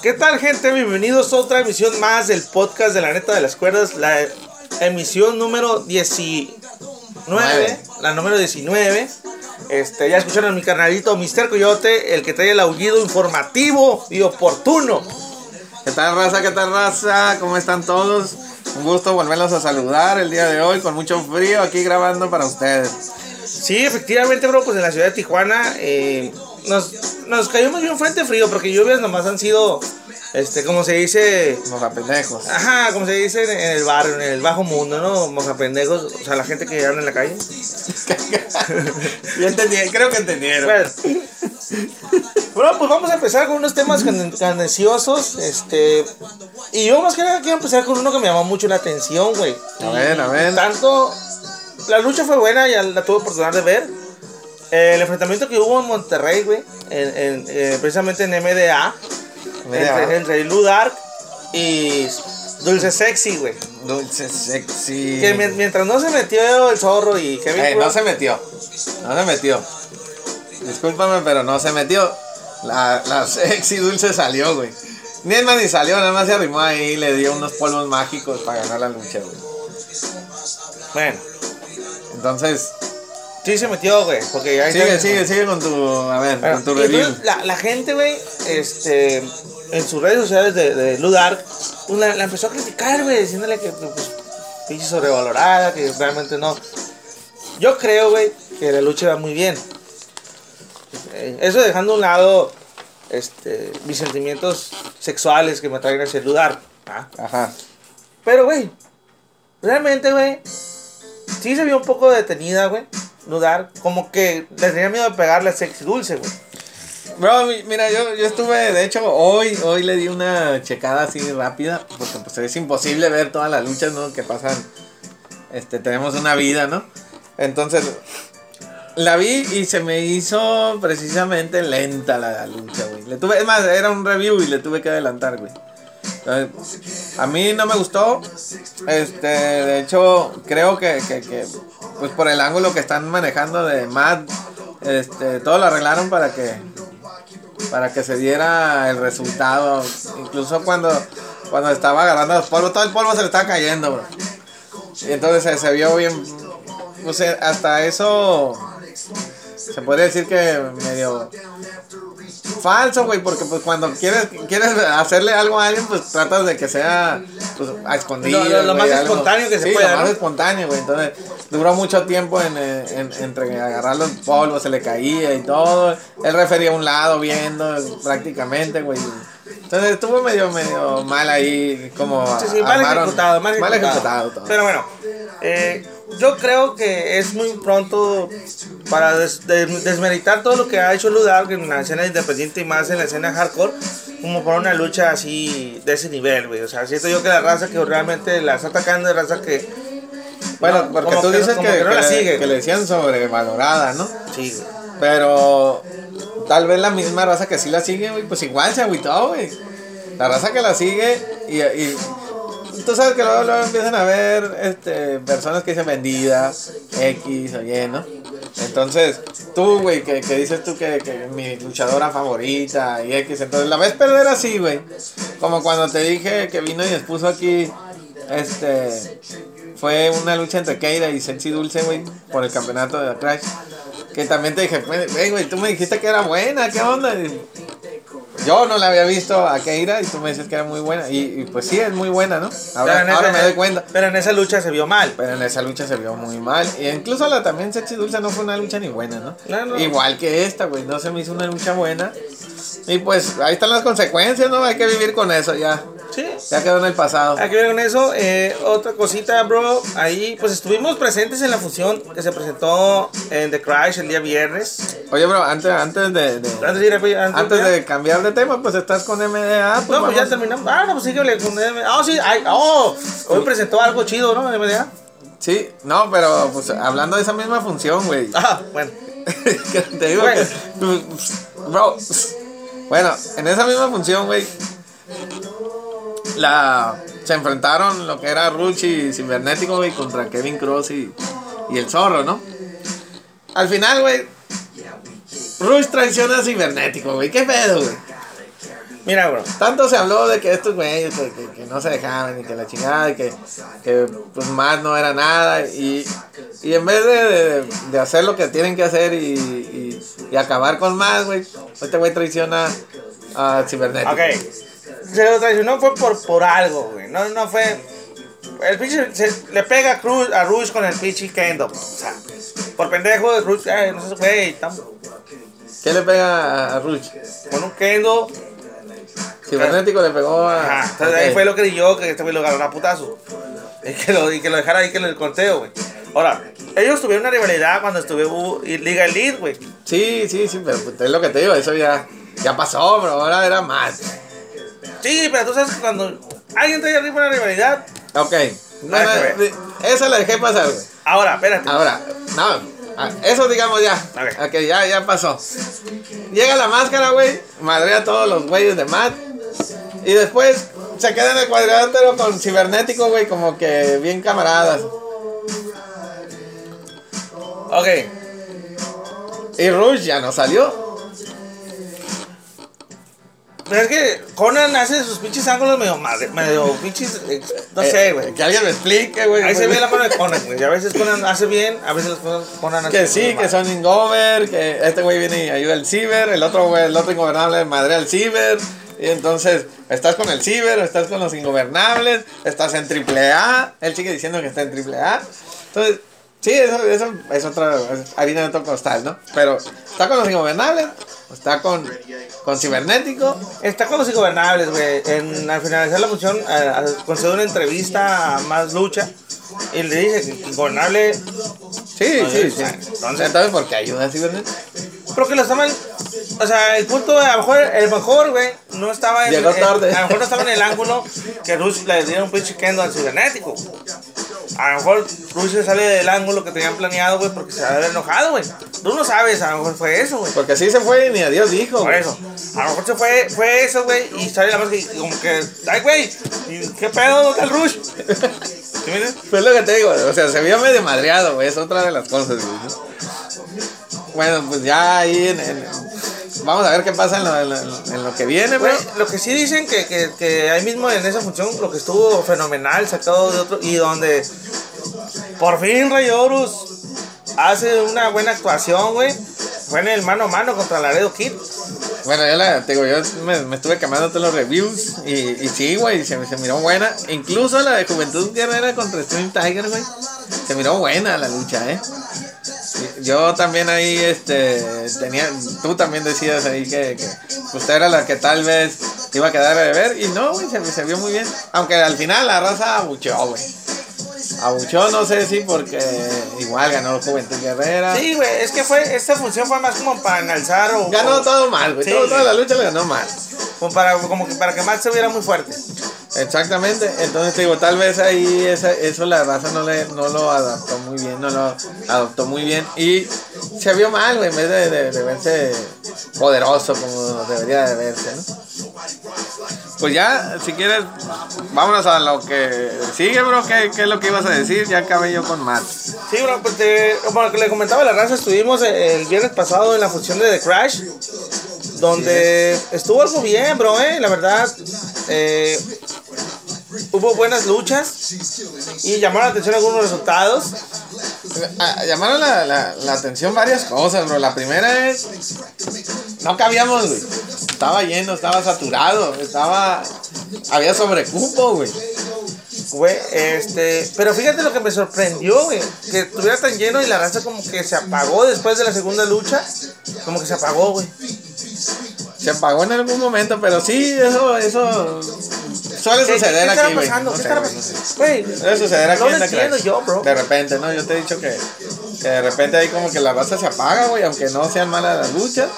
¿Qué tal, gente? Bienvenidos a otra emisión más del podcast de la neta de las cuerdas, la emisión número 19, la número 19. Este, ya escucharon a mi carnalito Mister Coyote, el que trae el aullido informativo y oportuno. ¿Qué tal, raza? ¿Qué tal, raza? ¿Cómo están todos? Un gusto volverlos a saludar el día de hoy con mucho frío aquí grabando para ustedes. Sí, efectivamente, bro, pues en la ciudad de Tijuana eh, nos, nos cayó muy bien frente frío porque lluvias nomás han sido, este, como se dice... Mojapendejos. Ajá, como se dice en el barrio, en el bajo mundo, ¿no? Mojapendejos, o sea, la gente que anda en la calle. Yo entendí, creo que entendieron. Bueno. Bueno, pues vamos a empezar con unos temas can- candenciosos, este... Y yo más que nada quiero empezar con uno que me llamó mucho la atención, güey. A ver, a ver. Tanto... La lucha fue buena, ya la tuve oportunidad de ver. El enfrentamiento que hubo en Monterrey, güey, en, en, eh, precisamente en MDA, MDA. entre, entre Lu Dark y Dulce Sexy, güey. Dulce, sexy. Que mi- mientras no se metió el zorro y Kevin no se metió. No se metió. Discúlpame, pero no se metió. La, la sexy dulce salió, güey. Ni es más ni salió, nada más se arrimó ahí y le dio unos polvos mágicos para ganar la lucha, güey. Bueno, Entonces, sí se metió, güey, porque ya... sigue, sigue, sigue con tu, a ver, Bueno, con tu y review. entonces la, la gente, güey, este, en sus redes sociales de, de Lu Dark, pues la, la empezó a criticar, güey, diciéndole que, pues, pinche sobrevalorada, que realmente no. Yo creo, güey, que la lucha va muy bien. Eh, Eso dejando a un lado, este, mis sentimientos sexuales que me traen hacia Lu Dark, ¿ah? Ajá. Pero, güey, realmente, güey, sí se vio un poco detenida, güey, Lu Dark, como que le tenía miedo de pegarle a Sexy Dulce, güey. Bro, mi- mira, yo, yo estuve, de hecho, hoy, hoy le di una checada así rápida, porque pues es imposible ver todas las luchas, ¿no? Que pasan, este, tenemos una vida, ¿no? Entonces, la vi y se me hizo precisamente lenta la, la lucha, güey. Le tuve, es más, era un review y le tuve que adelantar, güey. Entonces, a mí no me gustó, este, de hecho, creo que, que, que, pues por el ángulo que están manejando de Matt, este, todo lo arreglaron para que para que se diera el resultado. Incluso cuando, cuando estaba agarrando los polvos, todo el polvo se le estaba cayendo. Y entonces se, se vio bien. No sé, hasta eso se podría decir que medio falso, güey, porque pues cuando quieres, quieres hacerle algo a alguien, pues tratas de que sea pues, a escondidas. Lo- lo- lo güey, más algo. espontáneo que se Sí, pueda, Lo más espontáneo, güey. Entonces duró mucho tiempo en, eh, en- entre agarrar los polvos, se le caía y todo. Él refería a un lado viendo prácticamente, güey. Entonces estuvo medio, medio mal ahí, como Sí, sí, mal ejecutado, mal ejecutado. ejecutado todo. Pero bueno, eh, yo creo que es muy pronto para des- de- desmeritar todo lo que ha hecho Ludar en la escena independiente y más en la escena hardcore, como para una lucha así de ese nivel, güey. O sea, siento yo que la raza que realmente la está atacando es raza que. bueno, no, porque tú que dices que, que no la le, sigue. que le decían sobrevalorada, ¿no? Sí, güey. Pero tal vez la misma raza que sí la sigue, güey, pues igual se agüitó, güey. La raza que la sigue y, y tú sabes que luego, luego empiezan a ver este, personas que dicen vendida, X o Y, ¿no? Entonces, tú, güey, que, que dices tú que, que mi luchadora favorita y X, entonces la ves perder así, güey. Como cuando te dije que vino y expuso aquí, este, fue una lucha entre Keira y Sexy Dulce, güey, por el campeonato de Crash. Que también te dije, güey, tú me dijiste que era buena, ¿qué onda? Yo no la había visto a Keira y tú me dices que era muy buena. Y, y pues sí, es muy buena, ¿no? Ahora, me doy cuenta. Pero en esa lucha se vio mal. Pero en esa lucha se vio muy mal. Y incluso la también Sexy Dulce no fue una lucha ni buena, ¿no? No. Igual que esta, güey. No se me hizo una lucha buena. Y pues ahí están las consecuencias, ¿no? Hay que vivir con eso ya. Sí. Ya quedó en el pasado. Hay que ver con eso. Eh, otra cosita, bro. Ahí, pues estuvimos presentes en la función que se presentó en The Crash el día viernes. Oye, bro, antes, antes de, de- Antes de ir a- antes, antes ya. de cambiar de tema, pues estás con MDA. Pues No, pues ya terminamos. Ah, no, pues síguele con MDA. Ah, sí, ay, oh, hoy presentó algo chido, ¿no? MDA. Sí, no, pero pues hablando de esa misma función, güey. Ah, bueno. Que te digo Bueno. que. Bro. Bueno, en esa misma función, güey. La. Se enfrentaron lo que era Ruchi y Cibernético, güey, contra Kevin Cross y, y el zorro, ¿no? Al final, güey. Rush traiciona a Cibernético, güey. ¿Qué pedo, güey? Mira, bro. Tanto se habló de que estos güeyes que, que- que no se dejaban y que la chingada y que, que pues más no era nada y, y en vez de, de- de hacer lo que tienen que hacer y, y- y acabar con más, güey, este güey traiciona a Cibernético. Ok. Se lo traicionó fue por, por algo, güey. No, no fue. El pinche se- le pega a, Cruz, a Rush con el pinche Kendo. O sea, por pendejo de Rush, ay, no sé, güey. tam- ¿Qué le pega a, Ruch? Con un Kendo. Cibernético le pegó a. Ajá. Entonces ahí fue lo que yo que este güey lo agarró a putazo. Y que lo, y que lo dejara ahí que el conteo, güey. Ahora, ellos tuvieron una rivalidad cuando estuve U- y Liga Elite, güey. Sí, sí, sí, pero pues, es lo que te digo, eso ya, ya pasó, bro, ahora era más. Sí, pero tú sabes que cuando alguien trae arriba una rivalidad. Ok, no, esa la dejé pasar, güey. Ahora, espérate. Ahora, no, ah, eso digamos ya. Ver. Ok, ya, ya pasó. Llega la máscara, güey, madrea a todos los güeyes de Matt. Y después se queda en el cuadrilátero con cibernético, güey, como que bien camaradas. Ok. Y Rush ya no salió. Pero es que Conan hace sus pinches ángulos medio madre, medio pinches, eh, no sé, Eh, güey. que alguien me explique, güey. Ahí se ve la mano de Conan, güey. Y a veces Conan hace bien, a veces Conan hace Que sí, que son ingover, que este güey viene y ayuda al ciber, el otro güey, el otro ingobernable madre al ciber. Y entonces, estás con el ciber, estás con los ingobernables, estás en triple A. Él sigue diciendo que está en triple A. Entonces, sí, eso, eso es otra es harina de otro costal, ¿no? Pero está con los ingobernables, está con, con cibernético. Está con los ingobernables, güey. En, al finalizar la función, eh, a- concede una entrevista a Más Lucha. Y le dice que ingobernable. Sí, No, sí, yo- sí. entonces- Entonces, ¿por qué ayuda al cibernético? Pero que lo estaban. O sea, el punto, a lo mejor, el mejor, güey, no estaba en. Llegó a lo mejor no estaba en el ángulo que Rush le diera un pinche kendo al cibernético. A lo mejor Rush se sale del ángulo que tenían planeado, güey, porque se va a haber enojado, güey. Tú no sabes, a lo mejor fue eso, güey. Porque así se fue y ni a Dios dijo. Por eso. A lo mejor se fue, fue eso, güey, y sale la máscara y como que, ay, güey, ¿y ¿qué pedo, ¿dónde el Rush? ¿Sí entiendes? Pues lo que te digo, o sea, se vio medio madreado, güey, es otra de las cosas, güey. ¿no? Bueno, pues ya ahí en, en- vamos a ver qué pasa en lo, en lo- en lo que viene, Güey, güey. lo que sí dicen que, que, que ahí mismo en esa función, lo que estuvo fenomenal, sacado de otro, y donde por fin Rey Horus hace una buena actuación, güey, fue en el mano a mano contra Laredo Kid. Bueno, yo la, te digo, yo me, me estuve quemando todos los reviews y, y sí, güey, se, se miró buena. Incluso la de Juventud Guerrera contra Stream Tiger, güey, se miró buena la lucha, eh. Yo también ahí, este, tenía, tú también decías ahí que, que usted era la que tal vez iba a quedar de ver y no, güey, se, se vio muy bien. Aunque al final la raza abucheó, güey. Abucheó, no sé si porque igual ganó Juventud Guerrera. Sí, güey, es que fue, esta función fue más como para enalzar o... Ganó o- todo mal, güey. Sí, todo, toda la lucha le ganó mal. como para, como que para que Max se viera muy fuerte. Exactamente, entonces te digo, tal vez ahí esa, eso la raza no, le, no lo adaptó muy bien, no lo adoptó muy bien y se vio mal, güey, en vez de, de- de verse poderoso como debería de verse, ¿no? Pues ya, si quieres, vámonos a lo que sigue, bro, ¿qué, qué es lo que ibas a decir? Ya acabé yo con Matt. Sí, bro, pues te- como lo que le comentaba la raza, estuvimos el viernes pasado en la función de The Crash, donde estuvo algo bien, bro, eh, la verdad, eh, hubo buenas luchas y llamaron la atención algunos resultados. Ah, Llamaron la, la, la atención varias cosas, bro. La primera es. No cabíamos, güey. Estaba lleno, estaba saturado, estaba. Había sobrecupo, güey. Güey, este, pero fíjate lo que me sorprendió, güey, que estuviera tan lleno y la raza como que se apagó después de la segunda lucha, como que se apagó, güey. Se apagó en algún momento, pero sí, eso, eso suele ¿Qué, suceder aquí, güey. Suele suceder aquí en la yo, bro. De repente, ¿no? Yo te he dicho que, que de repente ahí como que la raza se apaga, güey, aunque no sean malas las luchas.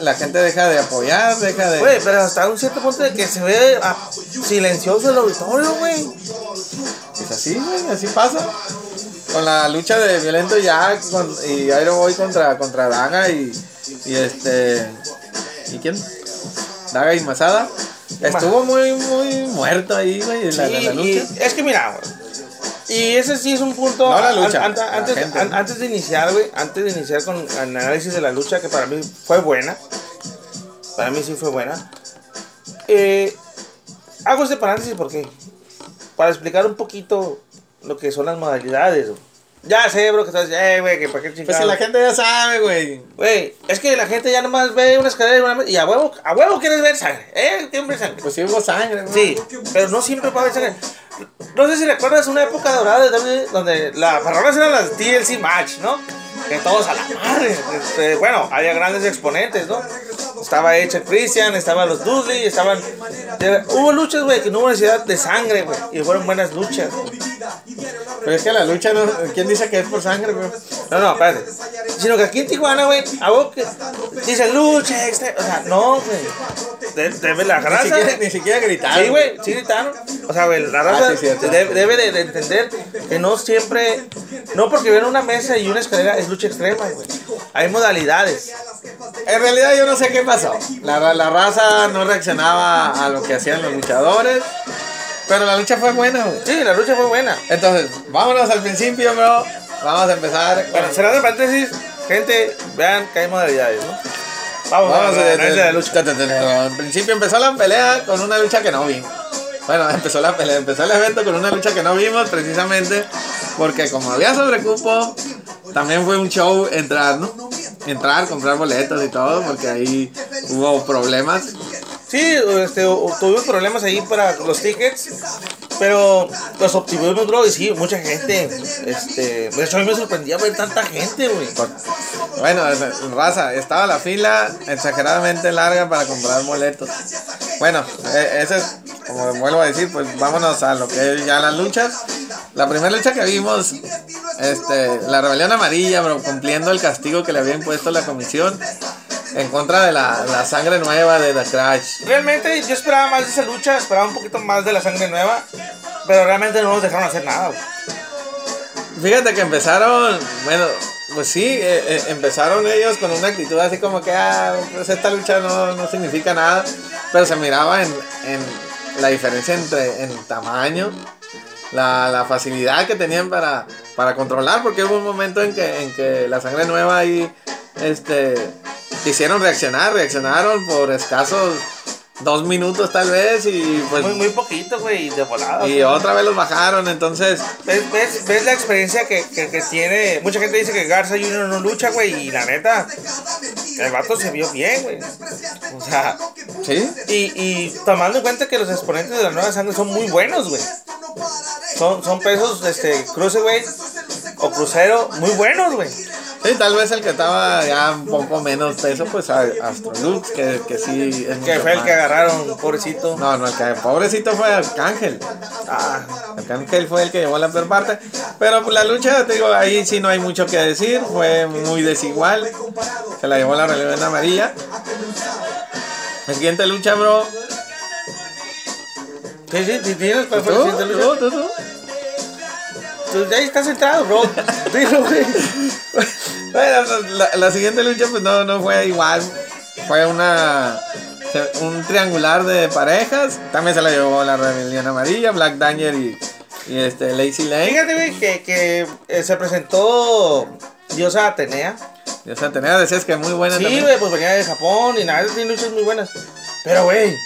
La, gente deja de apoyar, deja de. Güey, pero hasta un cierto punto de que se ve ah, silencioso el auditorio, güey. Es así, güey, así pasa. Con la lucha de Violento Jack con- y Iron Boy contra, contra Daga y, y este. ¿Y quién? Daga y Masada. Estuvo muy, muy muerto ahí, güey, la, la- la Sí, lucha. y es que mira, güey. Y ese sí es un punto. No la lucha, an- an- la antes, gente. an- antes de iniciar, güey. Antes de iniciar con el análisis de la lucha, que para mí fue buena. Para mí sí fue buena. Eh, hago este paréntesis porque para explicar un poquito lo que son las modalidades. güey. Ya sé, bro, que estás eh, güey, que para qué Pues chingados. si la gente ya sabe, güey. Güey, es que la gente ya nomás ve una escalera y, una- y a huevo, a huevo quieres ver sangre. ¿Eh? ¿Qué hombre sangre? Pues sí hubo sangre, ¿no? Sí, pero no siempre va a haber sangre. No sé si recuerdas una época dorada de WWE donde las parrolas eran las TLC Match, ¿no? Que todos a la madre. Este, bueno, había grandes exponentes, ¿no? Estaba Edge Christian, estaban los Dudley, estaban. Hubo luchas, güey, que no hubo necesidad de sangre, güey. Y fueron buenas luchas. Pero es que la lucha no. ¿Quién dice que es por sangre, güey? No, no, espérate. Sino que aquí en Tijuana, güey, a vos que dicen lucha extra. O sea, no, güey. De- Debe la Ni raza. siquiera, ni siquiera gritaron. Sí, güey, sí gritaron. O sea, güey, la raza Ah, sí, cierto. debe, debe de, de entender que no siempre, no porque ven una mesa y una escalera es lucha extrema, güey. Hay modalidades. En realidad yo no sé qué pasó. La, la raza no reaccionaba a lo que hacían los luchadores. Pero la lucha fue buena, güey. Sí, la lucha fue buena. Entonces, vámonos al principio, bro. Vamos a empezar. Bueno, cerrando paréntesis, gente, vean que hay modalidades, ¿no? Vamos, Vamos a a ver la lucha. Al principio empezó la pelea con una lucha que no vi. Bueno, empezó la pelea, empezó el evento con una lucha que no vimos precisamente porque como había sobrecupo, también fue un show entrar, ¿no? Entrar, comprar boletos y todo, porque ahí hubo problemas. Sí, este, tuvimos problemas ahí para los tickets, pero los obtuvimos, bro, y sí, mucha gente. Este, de hecho, a mí me sorprendía ver tanta gente, güey. Bueno, raza, estaba la fila exageradamente larga para comprar boletos. Bueno, e- ese es, como vuelvo a decir, pues vámonos a lo que es ya las luchas. La primera lucha que vimos, este, la rebelión amarilla, bro, cumpliendo el castigo que le había impuesto la comisión en contra de la, la sangre nueva de The Crash. Realmente yo esperaba más de esa lucha, esperaba un poquito más de la sangre nueva, pero realmente no nos dejaron hacer nada, güey. Fíjate que empezaron, bueno, pues sí, eh, eh, empezaron ellos con una actitud así como que, ah, pues esta lucha no, no significa nada, pero se miraba en, en la diferencia entre en tamaño, la, la facilidad que tenían para, para controlar, porque hubo un momento en que, en que la sangre nueva ahí, este, quisieron reaccionar, reaccionaron por escasos dos minutos tal vez y pues... Muy, muy poquito, güey, de volada. Y güey. otra vez los bajaron, entonces... ¿Ves, ves, ves la experiencia que, que, que tiene? Mucha gente dice que Garza Jr. no lucha, güey, y la neta, el vato se vio bien, güey. O sea, ¿Sí? y, y tomando en cuenta que los exponentes de la nueva sangre son muy buenos, güey. Son, son pesos, este, cruiserweight o crucero muy buenos, güey. Sí, tal vez el que estaba ya un poco menos peso, pues Astrolux, que, que sí es Que fue el que agarraron, pobrecito. No, no, el que pobrecito fue Arcángel. Ah, Arcángel fue el que llevó la peor parte. Pero pues, la lucha, te digo, ahí sí no hay mucho que decir. Fue muy desigual. Se la llevó la relevancia amarilla. La siguiente lucha, bro. sí, sí, sí, tienes fue la siguiente lucha? ¿Tú? ¿Tú? ¿Tú? Tú ahí estás centrado, bro. Dilo, güey. Bueno, pues, la, la siguiente lucha pues no, no fue igual. Fue una un triangular de parejas. También se la llevó la rebelión amarilla, Black Danger y, y este Lazy Lane. Fíjate, güey, que, que eh, se presentó Diosa Atenea. O sea, tenía decías que muy buena Sí, güey, pues venía de Japón y nada, tiene luchas muy buenas. Pero, güey,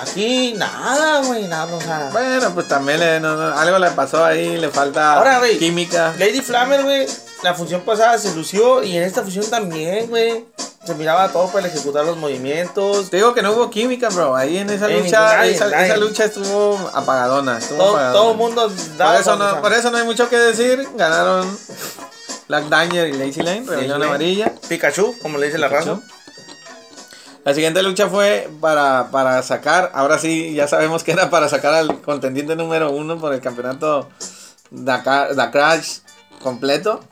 aquí nada, güey, nada, o sea. Bueno, pues también le- no- no, algo le pasó ahí, le falta Ahora, güey. química. Lady Flammer, güey, la función pasada se lució y en esta función también, güey. Se miraba todo para ejecutar los movimientos. Te digo que no hubo química, bro. Ahí en esa En lucha, nadie, esa, nadie. esa lucha estuvo apagadona. Estuvo Todo, apagadona. todo el mundo Por daba eso, cuando, no, por eso no hay mucho que decir. Ganaron Black Danger y Lazy Lane, rebelión amarilla. Pikachu, como le dice la raza. La siguiente lucha fue para, para sacar, ahora sí, ya sabemos que era para sacar al contendiente número uno por el campeonato Dakar, Dakar completo.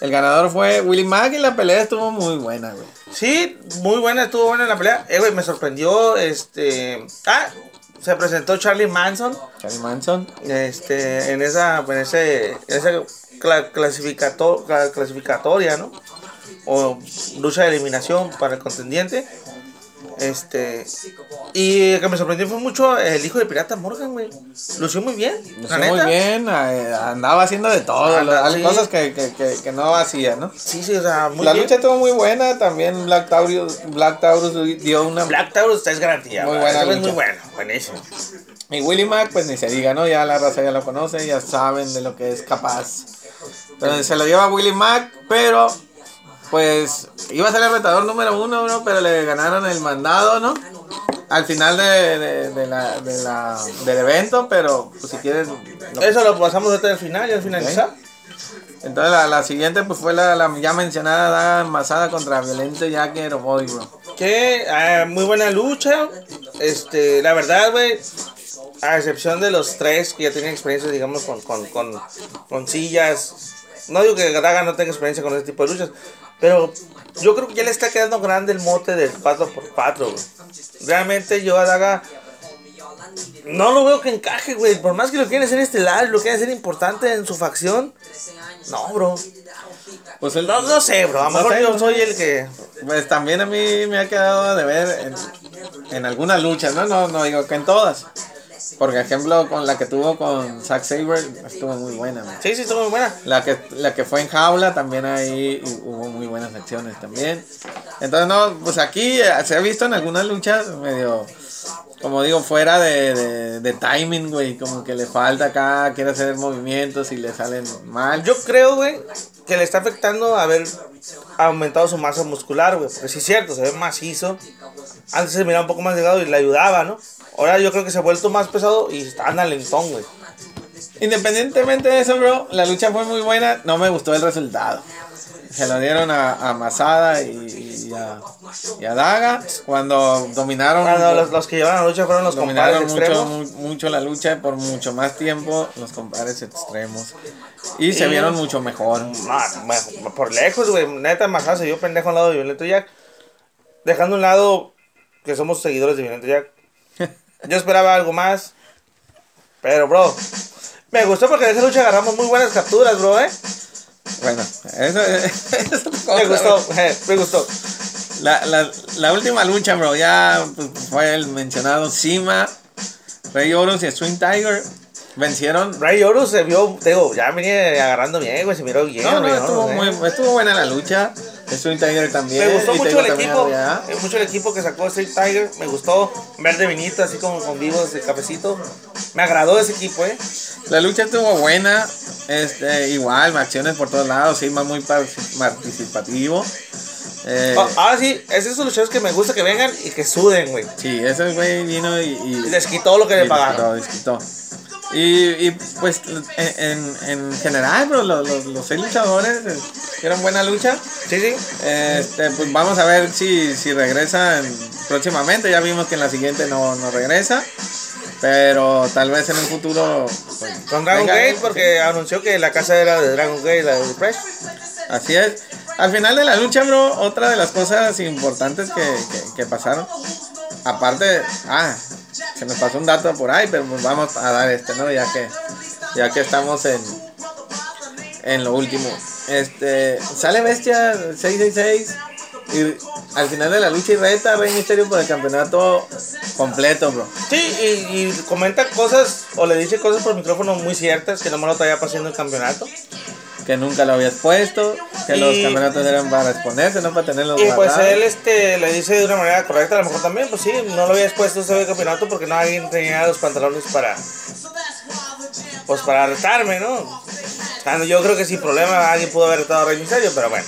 El ganador fue Willy Mack y la pelea estuvo muy buena, güey. Sí, muy buena, estuvo buena la pelea. Eh, güey, me sorprendió, este... Ah, se presentó Charlie Manson. Charlie Manson. este, en esa, en ese, en esa cla- clasificato- cla- clasificatoria, ¿no? O lucha de eliminación para el contendiente. Este, Y el que me sorprendió fue mucho el hijo de Pirata Morgan, güey. Lució muy bien. Hizo muy bien, eh, andaba haciendo de todo, Anda, las sí. cosas que, que, que, que no hacía, ¿no? Sí, sí, o sea, muy la bien. lucha estuvo muy buena, también Black Taurus, Black Taurus dio una... Black Taurus es garantía. Muy buena lucha. muy bueno, buenísimo. Y Willie Mack, pues ni se diga, ¿no? Ya la raza ya lo conoce, ya saben de lo que es capaz. Entonces se lo lleva Willie Mack, pero pues iba a ser el retador número uno, bro, pero le ganaron el mandado, ¿no? Al final de, de, de la, de la, del evento, pero pues si quieres... lo- Eso lo pasamos hasta el final y al finalizar. Entonces la, la siguiente pues fue la, la ya mencionada daga masada contra Violento Jacker o Body, bro. Que eh, muy buena lucha. Este, la verdad, güey. A excepción de los tres que ya tienen experiencia, digamos, con, con, con, con sillas. No digo que Daga no tenga experiencia con ese tipo de luchas. Pero yo creo que ya le está quedando grande el mote del 4x4, güey. Realmente yo a Daga no lo veo que encaje, güey. Por más que lo quieren hacer estelar, lo quieren hacer importante en su facción. No, bro. Pues el, No, no sé, bro. A lo No mejor sé, yo soy el que. Pues también a mí me ha quedado de ver en, en algunas luchas, ¿no? ¿no? No digo que en todas. Por ejemplo, con la que tuvo con Zack Saber estuvo muy buena. man. Sí, sí, estuvo muy buena. La que, la que fue en jaula también ahí hubo muy buenas acciones también. Entonces, no, pues aquí eh, se ha visto en algunas luchas medio, como digo, fuera de, de, de timing, güey. Como que le falta acá, quiere hacer movimientos y le salen mal. Yo creo, güey, que le está afectando haber aumentado su masa muscular, güey. Porque sí es cierto, se ve macizo. Antes se miraba un poco más delgado y le ayudaba, ¿no? Ahora yo creo que se ha vuelto más pesado y está lentón, güey. Independientemente de eso, bro, la lucha fue muy buena. No me gustó el resultado. Se lo dieron a, a Masada y, y a, y a Daga cuando dominaron. No, los, los que llevaron la lucha fueron los compadres dominaron mucho, extremos. mu- mucho la lucha por mucho más tiempo los compadres extremos. Y se vieron mucho mejor. Por lejos, güey. Neta, Masada se vio pendejo al lado de Violento Jack. Dejando a un lado que somos seguidores de Violento Jack. Yo esperaba algo más. Pero, bro, me gustó porque de esa lucha agarramos muy buenas capturas, bro, ¿eh? Bueno, eso, eso es cosa, Me gustó, eh, me gustó. La, la, la última lucha, bro, ya pues, fue el mencionado Sima, Rey Horus y Swing Tiger. Vencieron. Ray Horus se vio, te digo, ya venía agarrando bien, güey, se miró bien. No, no, Ray estuvo, Horus, eh. muy, estuvo buena la lucha. Swing Tiger también. Me gustó mucho el equipo, eh, mucho el equipo que sacó Street Tiger, me gustó ver de vinito, así como con vivos de cafecito. Me agradó ese equipo, eh. La lucha estuvo buena, este, igual, acciones por todos lados, sí, más muy par- participativo. Eh, Ah, ahora sí, es esos luchadores que me gusta que vengan y que suden, güey. sí, ese güey vino y, les quitó lo que le pagaron. desquitó, desquitó. Y, y pues en, en, en general, bro, los, los, los seis luchadores eh, dieron buena lucha. Sí, sí. Este, pues vamos a ver si, si regresan próximamente. Ya vimos que en la siguiente no, no regresa. Pero tal vez en un futuro. pues, Con Dragon Gate, porque anunció que la casa era de Dragon Gate, la de Fresh. Así es. Al final de la lucha, bro, otra de las cosas importantes que, que, que pasaron. Aparte, ah, se nos pasó un dato por ahí, pero vamos a dar este, ¿no? Ya que, ya que estamos en, en lo último. Este, sale Bestia 666 y al final de la lucha y reta Rey Misterio por el campeonato completo, bro. Sí, y, y comenta cosas, o le dice cosas por micrófono muy ciertas, que no me lo traía pasando el campeonato. Que nunca lo habías puesto, que Y- los campeonatos eran para exponerse, no para tenerlos Y pues él este, le dice de una manera correcta, a lo mejor también, pues sí, no lo había expuesto ese campeonato porque no alguien tenía los pantalones para, pues para retarme, ¿no? O sea, yo creo que sin problema alguien pudo haber retado a Rey Misterio, pero bueno.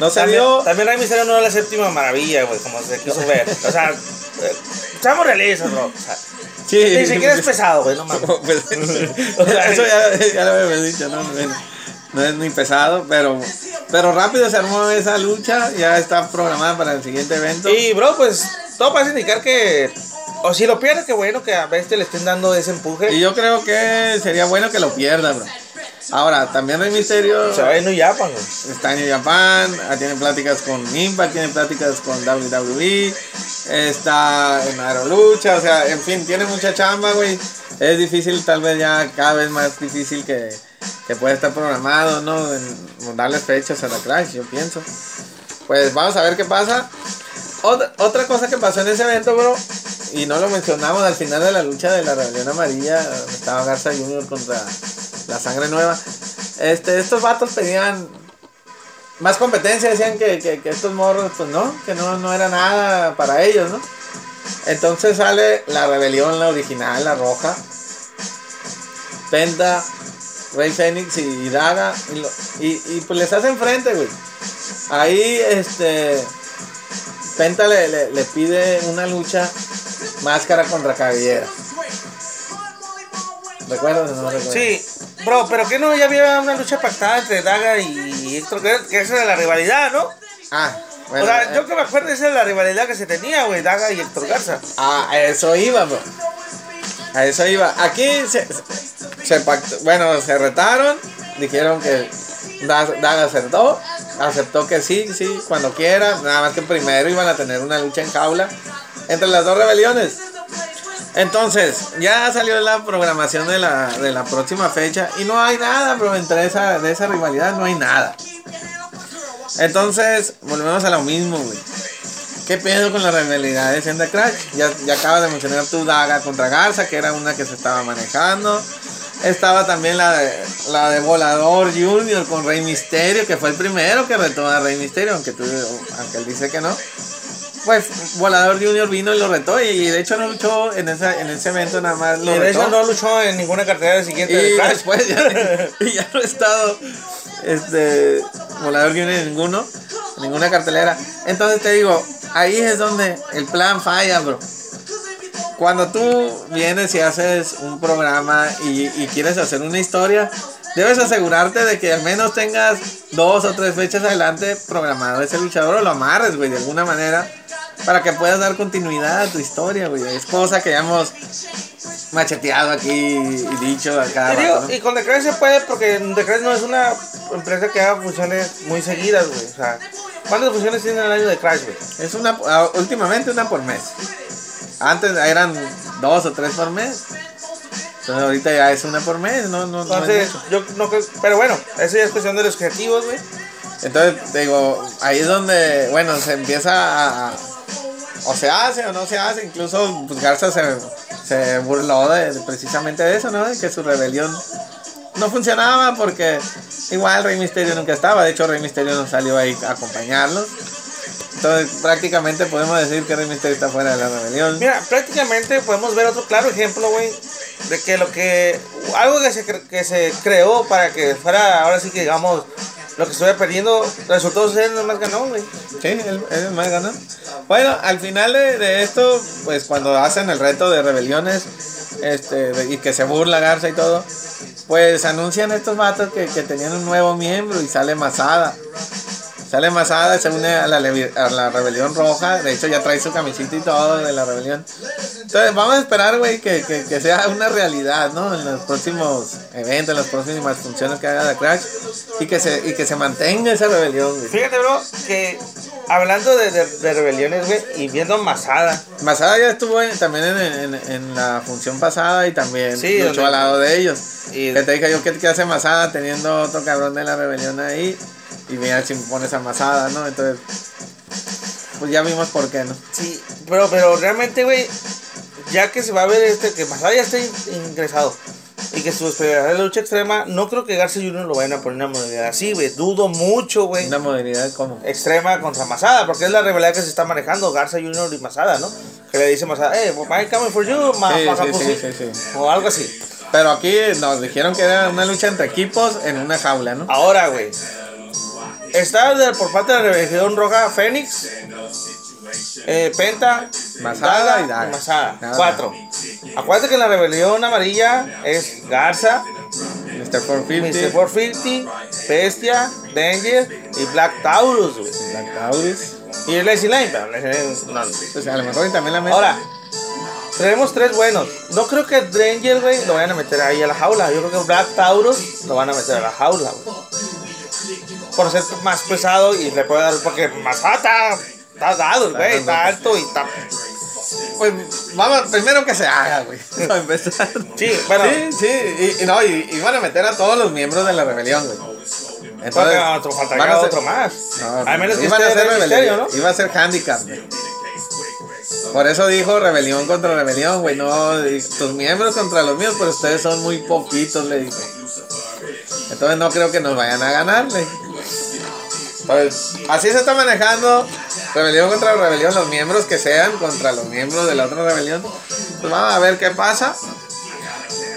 No se También, dio. también Rey Misterio no es la séptima maravilla, güey, como se quiso ver. O sea, eh, seamos realistas, bro. O sea, Sí, ni siquiera es pesado, güey, no mames. pues, O sea, eso ya, ya lo había dicho, ¿no? No es ni pesado, pero, pero rápido se armó esa lucha, ya está programada para el siguiente evento. Y, bro, pues todo parece indicar que, o si lo pierde, que bueno que a Bestia le estén dando ese empuje. Y yo creo que sería bueno que lo pierda, bro. Ahora, también Rey Misterio Se va a New Japan, está en New Japan, tiene pláticas con Impact, tiene pláticas con WWE, está en Aerolucha, o sea, en fin, tiene mucha chamba, güey. Es difícil, tal vez ya cada vez más difícil que, que pueda estar programado, ¿no? En darles fechas a la Crash, yo pienso. Pues vamos a ver qué pasa. Otra, otra cosa que pasó en ese evento, bro, y no lo mencionamos al final de la lucha de la rebelión amarilla, estaba Garza Jr. contra la sangre nueva. Este, estos vatos pedían más competencia, decían que, que, que estos morros, pues no, que no, no era nada para ellos, ¿no? Entonces sale la rebelión, la original, la roja. Penta, Rey Fénix y Daga. Y, lo- y, y, pues les hacen frente, güey. Ahí, este. Penta le, le, le pide una lucha máscara contra cabellera. ¿Recuerdas o no recuerdas? Sí, bro, pero que no ya había una lucha pactada entre Daga y Héctor, que esa era la rivalidad, ¿no? Ah, bueno. o sea, eh, yo que me acuerdo, esa era la rivalidad que se tenía, güey, Daga y Héctor Garza. Ah, eso iba, bro. A eso iba. Aquí se, se, pactó- bueno, se retaron, dijeron que Da- Daga aceptó, aceptó que sí, sí, cuando quiera, nada más que primero iban a tener una lucha en jaula entre las dos rebeliones. Entonces, ya salió la programación de la, de la próxima fecha y no hay nada, bro, entre esa, de esa rivalidad no hay nada. Entonces, volvemos a lo mismo, güey. ¿Qué pedo con la rivalidad de Senda Crash? Ya, ya acabas de mencionar tu Daga contra Garza, que era una que se estaba manejando. Estaba también la de, la de Volador Junior con Rey Misterio, que fue el primero que retó a Rey Misterio, aunque, tú, aunque él dice que no. Pues Volador Junior vino y lo retó, y, de hecho no luchó en, esa, en ese evento, nada más Y de retó. hecho no luchó en ninguna cartera del siguiente de Crash. después ya, y ya no he estado este volador Junior en ninguno, en ninguna cartelera. Entonces te digo, ahí es donde el plan falla, bro. Cuando tú vienes y haces un programa y, y quieres hacer una historia, debes asegurarte de que al menos tengas dos o tres fechas adelante programado ese luchador o lo amarres, güey, de alguna manera, para que puedas dar continuidad a tu historia, güey. Es cosa que ya macheteado aquí y dicho acá. Digo, y con The Crash se puede porque The Crash no es una empresa que haga funciones muy seguidas, güey. O sea, ¿cuántas funciones tiene el año de Crash, güey? Es una, ah, últimamente una por mes. Antes eran dos o tres por mes. Entonces ahorita ya es una por mes, no, no, no es Entonces, mucho. yo no creo. Pero bueno, eso ya es cuestión de los creativos, güey. Entonces, digo, ahí es donde, bueno, se empieza a... o se hace o no se hace. Incluso pues, Garza se, se burló de, precisamente de eso, ¿no? De que su rebelión no funcionaba porque igual Rey Misterio nunca estaba. De hecho, Rey Misterio no salió ahí a acompañarlos. Entonces, prácticamente podemos decir que Rey Misterio está fuera de la rebelión. Mira, prácticamente podemos ver otro claro ejemplo, güey, de que lo que. Algo que se, que se creó para que fuera, ahora sí que digamos, lo que estuviera perdiendo, resultó ser el más ganón, güey. Sí, él, él es más ganón. Bueno, al final de, esto, pues cuando hacen el reto de rebeliones este, y que se burla Garza y todo, pues anuncian estos vatos que, que tenían un nuevo miembro y sale Masada. Sale Masada, se une a la, a la rebelión roja. De hecho, ya trae su camisita y todo de la rebelión. Entonces, vamos a esperar, güey, que, que, que sea una realidad, ¿no? En los próximos eventos, en las próximas funciones que haga la Crash. Y que se, y que se mantenga esa rebelión, güey. Fíjate, bro, que hablando de, de, de rebeliones, güey, y viendo Masada, Masada ya estuvo en- también en, en- en la función pasada y también Sí, luchó al lado de ellos. y Que te dije yo, ¿qué, qué hace Masada teniendo otro cabrón de la rebelión ahí? Y mira si me pones a Masada, ¿no? Entonces, pues ya vimos por qué, ¿no? sí, pero, pero realmente, güey, ya que se va a ver este, que Masada ya está in- ingresado. Y que su especialidad es la lucha extrema, no creo que Garza Jr. lo vayan a poner en una modalidad así, güey. Dudo mucho, güey. Una modalidad como... extrema contra Masada, porque es la rivalidad que se está manejando Garza Jr. y Masada, ¿no? Que le dice Masada, eh, I'm coming for you, ma- Sí, ma- sí, pussy", sí, sí, sí. o algo así. Pero aquí nos dijeron que era una lucha entre equipos en una jaula, ¿no? Ahora, güey, está de- por parte de la Rebelión Roja Fénix, eh, Penta, Masada y Daga. Masada, Nada cuatro. Acuérdate que la Rebelión Amarilla es Garza, Mr. 450, Mr. 450, Bestia, Danger y Black Taurus, güey. Black Taurus. Y el Lazy pero Lazy Line no. Pues a lo mejor y también la meten. Ahora, tenemos tres buenos. No creo que Danger, güey, lo vayan a meter ahí a la jaula. Yo creo que Black Taurus lo van a meter a la jaula, güey. Por ser más pesado y le puede dar. Porque Masata está dado, el güey, está alto y está. Pues vamos, primero que se haga, güey. Para empezar. Sí, bueno. Sí, sí, y, y no, y, y van a meter a todos los miembros de la rebelión, güey. Otro faltaría van a ser- otro más. No, Al menos que iban a ser rebelión, ¿no? Iba a ser handicap, güey. Por eso dijo rebelión contra rebelión, güey. No, tus miembros contra los míos, pero ustedes son muy poquitos, le dije. Entonces no creo que nos vayan a ganar, le dije. Pues, así se está manejando rebelión contra rebelión, los miembros que sean contra los miembros de la otra rebelión. Pues vamos a ver qué pasa.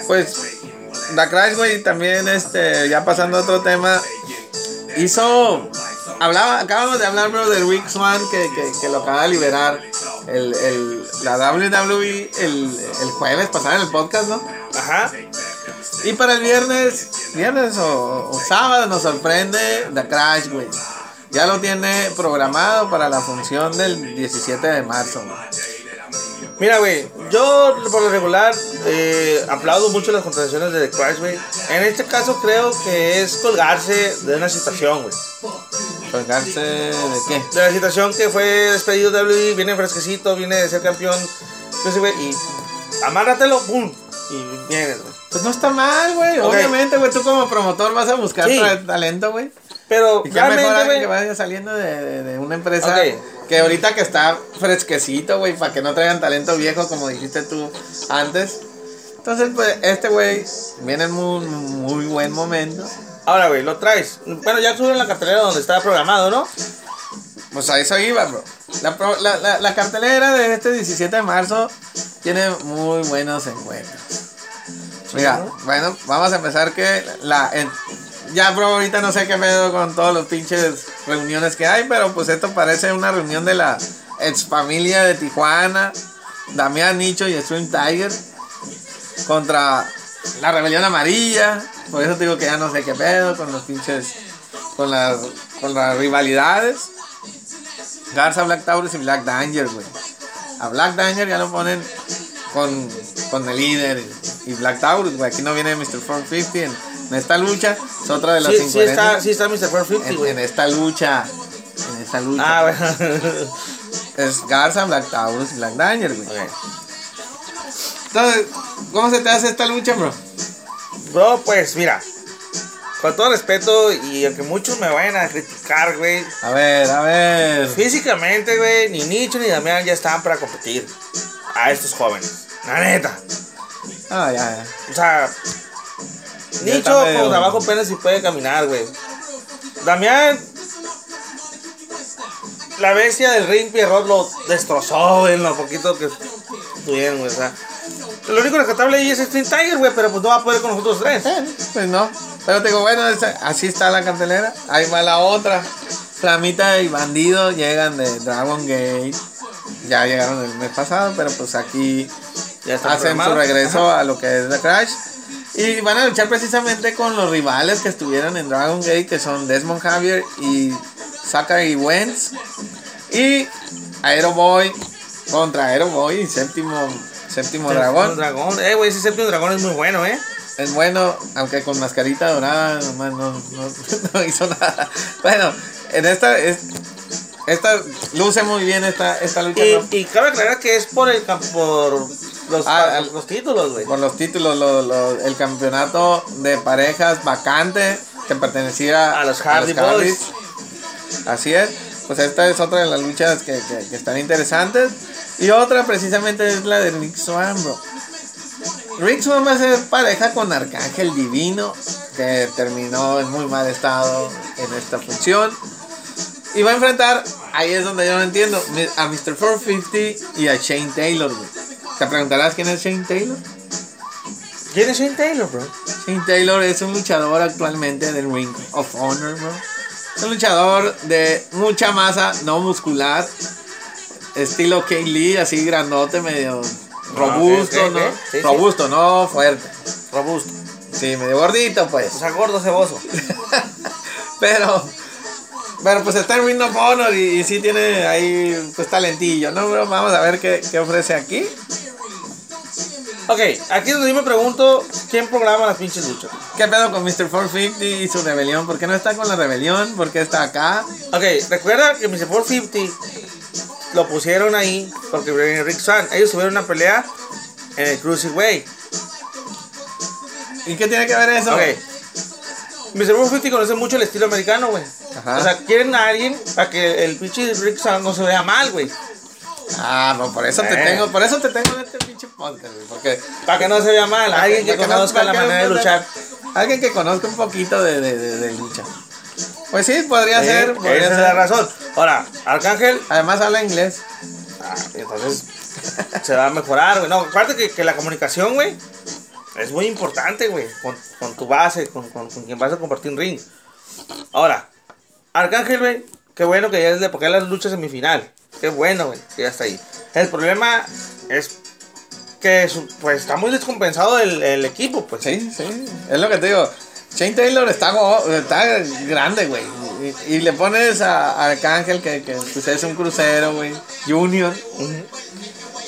Pues, Da Crash, también, este, ya pasando a otro tema, hizo. Hablaba, acabamos de hablar, bro, de Rick Swan que, que, que lo acaba de liberar el, el, la WWE el, el jueves pasado en el podcast, ¿no? Ajá. Y para el viernes, viernes o, o sábado nos sorprende The Crash, güey. Ya lo tiene programado para la función del 17 de marzo. Mira, güey, yo por lo regular eh, aplaudo mucho las contrataciones de The Crash, güey. En este caso creo que es colgarse de una situación, güey. ¿Colgarse de qué? De la situación que fue despedido de WWE, viene fresquecito, viene de ser campeón, sé, güey, y amárratelo, pum, y vienes, güey. Pues no está mal, güey. Obviamente, güey, tú como promotor vas a buscar Sí. talento, güey. Pero Y realmente, alguien que güey, vaya saliendo de, de- de una empresa que ahorita que está fresquecito, güey, para que no traigan talento viejo, como dijiste tú antes. Entonces, pues, este güey viene en muy, muy buen momento. ahora, güey, lo traes. Bueno, ya subieron la cartelera donde estaba programado, ¿no? Pues a eso iba, bro. La, pro- la, la, la cartelera de este 17 de marzo tiene muy buenos encuentros. Mira, bueno, vamos a empezar que la... en- ya, bro, ahorita no sé qué pedo con todos los pinches reuniones que hay, pero pues esto parece una reunión de la ex familia de Tijuana, Damián Nicho y Stream Tiger contra la rebelión amarilla. Por eso te digo que ya no sé qué pedo con los pinches, con las, con las rivalidades. Garza, Black Taurus y Black Danger, güey. A Black Danger ya lo ponen con, con el líder y Black Taurus, güey. Aquí no viene Mr. 450 en, en esta lucha. Es otra de las Sí, sí está, sí está Mr. 450, en, güey. en esta lucha. En esta lucha. Ah, bueno. Es Garza, Black Taurus y Black Danger, güey. Ok. Entonces, ¿cómo se te hace esta lucha, bro? Bro, pues mira, con todo respeto y aunque muchos me vayan a criticar, güey, A ver, a ver. físicamente, güey, ni Nicho ni Damián ya estaban para competir a estos jóvenes. La neta. Ah, ya, ya. O sea, Ya Nicho medio- con trabajo apenas si puede caminar, güey. Damián, la bestia del ring Pierrot lo destrozó en lo poquito que tuvieron, güey. O sea, lo único rescatable ahí es Stream Tiger, güey, pero pues no va a poder con nosotros tres. Eh, Pues no. Pero te digo, bueno, así está la cartelera. Ahí va la otra. Flamita y Bandido llegan de Dragon Gate. Ya llegaron el mes pasado, pero pues aquí Ya hacen su regreso a lo que es The Crash. Y van a luchar precisamente con los rivales que estuvieron en Dragon Gate, que son Desmond Javier y Zachary Wentz. Y Aeroboy contra Aeroboy y séptimo, séptimo dragón. Dragón. Eh, güey, ese séptimo dragón es muy bueno, eh. Es bueno, aunque con mascarita dorada nomás no, no, no hizo nada. Bueno, en esta es, esta luce muy bien esta, esta lucha Y, ¿no? y cabe aclarar que es por el por los, Ah, los títulos, güey. con los títulos, lo- lo- el campeonato de parejas vacante que pertenecía A los Hardy Boys. Así es, pues esta es otra de las luchas que, que- que están interesantes. Y otra precisamente es la de Rick Swan, bro. Rick Swan va a ser pareja con Arcángel Divino, que terminó en muy mal estado en esta función. Y va a enfrentar, ahí es donde yo no entiendo, a Mr. 450 y a Shane Taylor, güey. ¿Te preguntarás quién es Shane Taylor? ¿Quién es Shane Taylor, bro? Shane Taylor es un luchador actualmente del Ring of Honor, bro. Es un luchador de mucha masa, no muscular. Estilo Kay Lee, así grandote, medio robusto, ok, ok, ¿no? sí. robusto, no fuerte. Robusto. Sí, medio gordito, pues. O sea, gordo ceboso. Pero, pero pues está en Ring of Honor y, y sí tiene ahí, pues talentillo, ¿no? Vamos a ver qué, qué ofrece aquí. Ok, aquí es donde yo me pregunto quién programa las pinches luchas. ¿Qué pedo con Mr. 450 y su rebelión? ¿Por qué no está con la rebelión? ¿Por qué está acá? Ok, recuerda que Mr. 450 lo pusieron ahí porque Rick Swan. Ellos tuvieron una pelea en el Cruiserweight. ¿Y qué tiene que ver eso? Ok. Mr. 450 conoce mucho el estilo americano, güey. Ajá. O sea, quieren a alguien para que el pinche Rick no se vea mal, güey. Ah, no, por eso te Eh. tengo, por eso te tengo en este pinche podcast, güey, porque Para que no se vea mal, alguien que conozca la manera de luchar. Alguien que conozca un poquito de, de, de, de lucha. Pues sí, podría ser, esa podría es ser. la razón. Ahora, Arcángel, Además habla inglés. ah, entonces se va a mejorar, güey. No, aparte que, que la comunicación, güey, es muy importante, güey, con, con tu base, con, con, con quien vas a compartir un ring. Ahora, Arcángel, güey, qué bueno que ya es de porque las luchas semifinal. Qué bueno, güey, que ya está ahí. El problema es que pues está muy descompensado el, el equipo, pues. Sí, sí, es lo que te digo. Shane Taylor está, grande, güey. Y, y le pones a, a Arcángel, que, que pues es un crucero, güey. Junior.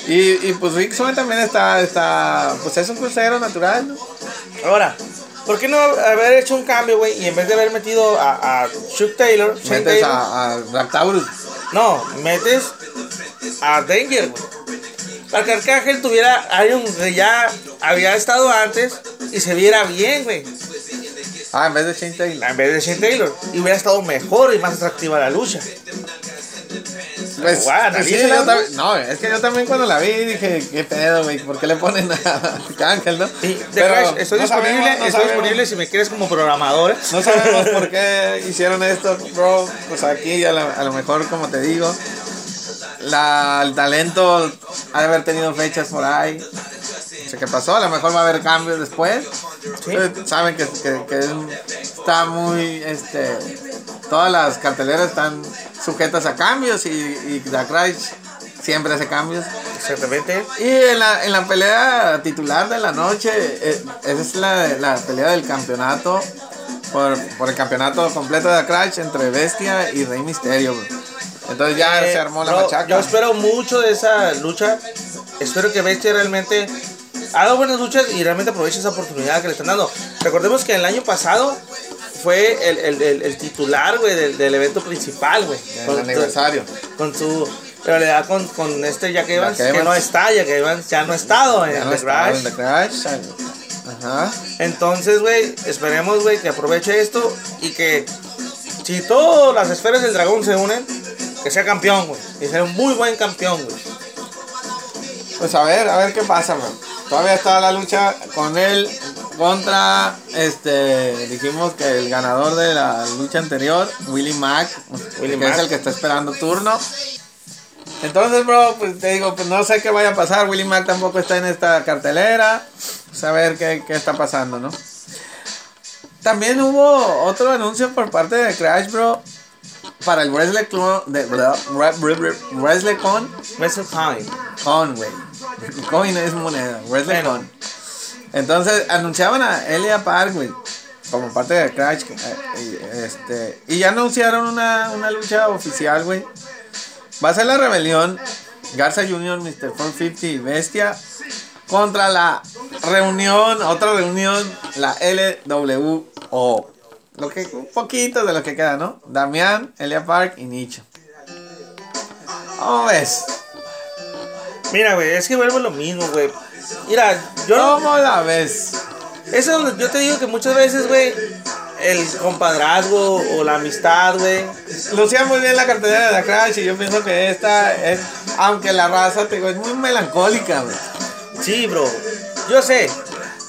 Y, y pues Rick Swan también está, está, pues es un crucero natural, ¿no? Ahora, ¿por qué no haber hecho un cambio, güey? Y en vez de haber metido a, a Chuck Taylor, Shane Metes Taylor, a, a Black Taurus. no, metes a Danger, güey. Para que Arcángel tuviera alguien que ya había estado antes y se viera bien, güey. Ah, en vez de Shane Taylor. En vez de Shane Taylor. Y hubiera estado mejor y más atractiva la lucha. Pues, pues sí, ¿analízala, yo no? también- no, es que yo también cuando la vi dije, qué pedo, güey, ¿por qué le ponen a Arcángel, no? The Pero Crash, estoy no disponible, sabemos, no estoy sabemos. disponible si me quieres como programador. No sabemos por qué hicieron esto, bro. Pues aquí a lo, a lo mejor, como te digo, la, el talento ha de haber tenido fechas por ahí. No qué pasó, a lo mejor va a haber cambios después. Sí. Ustedes saben que, que- que está muy, este, todas las carteleras están sujetas a cambios y, y The Crash siempre hace cambios. Exactamente. Y en la, en la pelea titular de la noche, eh, esa es la, la pelea del campeonato, por, por el campeonato completo de Crash entre Bestia y Rey Misterio. güey. Entonces ya Eh, se armó la bro, machaca. Yo espero mucho de esa lucha. Espero que Bestia realmente haga buenas luchas y realmente aproveche esa oportunidad que le están dando. Recordemos que el año pasado fue el, el- el- el titular, güey, del, del evento principal, güey. el aniversario. Con su. Pero le da con, con este Jack Evans, que Evans. no está, Jack Evans ya no ha estado en no The Crash. en The Crash. Ajá. Entonces, güey, esperemos, güey, que aproveche esto y que si todas las esferas del dragón se unen, que sea campeón, güey. Y sea un muy buen campeón, güey. Pues a ver, a ver qué pasa, bro. Todavía está la lucha con él contra este dijimos que el ganador de la lucha anterior, Willie Mack, Willie que Mack. es el que está esperando turno. Entonces, bro, pues te digo, pues no sé qué vaya a pasar. Willie Mack tampoco está en esta cartelera. Pues a ver qué, qué está pasando, ¿no? También hubo otro anuncio por parte de Crash, bro. Para el Wrestle Clon de Wrestle Con Wrestle Time. Con, güey. Coin es moneda. Bueno. Con. Entonces anunciaban a Elia Park, güey. Como parte de Crash. eh, y, este, y ya anunciaron una, una lucha oficial, güey. Va a ser la rebelión. Garza Jr., Mr. 450 y Bestia. Contra la reunión, otra reunión, la LWO. Lo que, un poquito de lo que queda, ¿no? Damián, Elia Park y Nicho. ¿Cómo ves? Mira, güey, es que vuelvo lo mismo, güey. Mira, yo no. ¿Cómo la ves? Eso es donde yo te digo que muchas veces, güey, el compadrazgo o la amistad, güey. Lucía muy bien la cartelera de la Crash y yo pienso que esta es, aunque la raza te digo, es muy melancólica, güey. Sí, bro. Yo sé.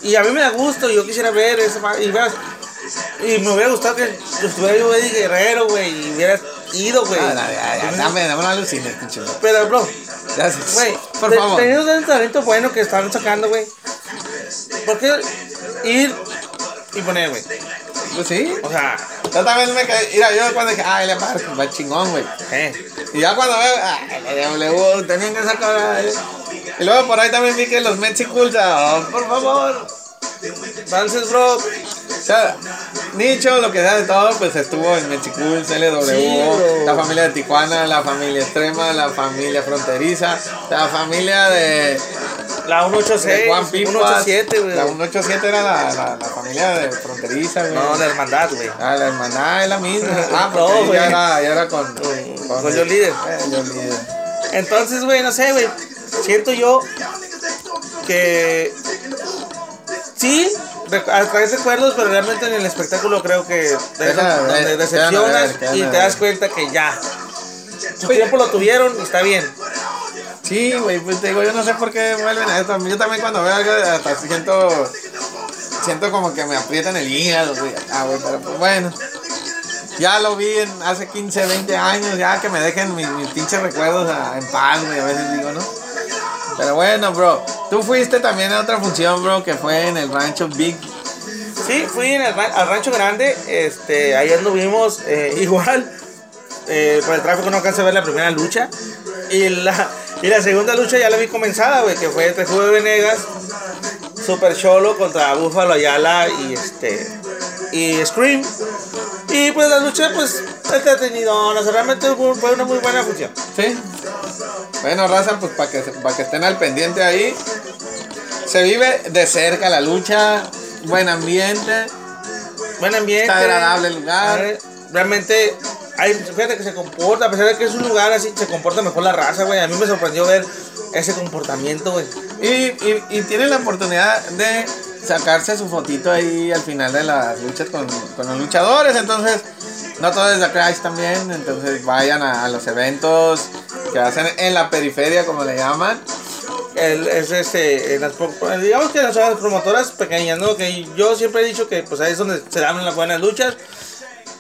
Y a mí me da gusto. Yo quisiera ver eso. Y, y me hubiera gustado que estuviera yo Eddie Guerrero, güey. Y hubiera ido, güey. Ah, ya, ya, ya, dame, dame una lucina, pinche. Pero, bro, Gracias. güey. por te- favor. Teniendo el talento bueno que están sacando, güey. ¿Por qué ir y poner, güey? Pues sí. O sea, Yo también me quedé. Mira, yo cuando dije, ah, Elia Park, va chingón, güey. eh. Y ya cuando veo, ah, el W, tenían que sacar. Y luego por ahí también vi que los Mexiculta, oh, por favor. Entonces, bro, O sea, Nicho, lo que sea de todo, pues estuvo en Mexicool, CLW, Sí, la familia de Tijuana, la familia extrema, la familia fronteriza, la familia de, la de 186, One People. 187, güey. La 187 era la, la, la familia de fronteriza, güey. No, la hermandad, güey. Ah, la hermandad es la misma. Ah, No, güey. ya era, ya era con, Con- con Líder. Eh, Líder. Entonces, güey, no sé, güey. Siento yo que sí, a través de recuerdos, pero realmente en el espectáculo creo que te Dejan ver, ver, decepcionas y te das cuenta que ya. Su tiempo lo tuvieron y está bien. Sí, güey, pues te digo, yo no sé por qué vuelven a esto. Yo también cuando veo algo hasta siento. Siento como que me aprietan el hígado, güey. Ah, güey, pero pues bueno. Ya lo vi en hace 15, 20 años, ya que me dejen mis, mis pinches recuerdos a- en paz, güey, a veces digo, ¿no? Pero bueno, bro, tú fuiste también a otra función, bro, que fue en el rancho Big. Sí, fui en el ran- al Rancho Grande, este, ahí anduvimos eh, igual. eh, por el tráfico no alcancé a ver la primera lucha. Y la, y la segunda lucha ya la vi comenzada, güey, que fue entre Julio Venegas, Super Cholo contra Búfalo Ayala y este y Scream. Y pues la lucha, pues, entretenido, no sé, realmente fue fue una muy buena función. Sí. Bueno, raza, pues para que, para que estén al pendiente ahí. Se vive de cerca la lucha, buen ambiente. Buen ambiente. Está agradable el lugar. Eh, Realmente, hay, fíjate que se comporta, a pesar de que es un lugar así, se comporta mejor la raza, güey. A mí me sorprendió ver ese comportamiento, güey. Y, y, y tienen la oportunidad de sacarse su fotito ahí al final de las luchas con, con los luchadores. Entonces, no todo es de Crash también. Entonces, vayan a, a los eventos que hacen en la periferia, como le llaman. El, es este, las, pro- digamos que las promotoras pequeñas, ¿no? Que yo siempre he dicho que pues ahí es donde se dan las buenas luchas.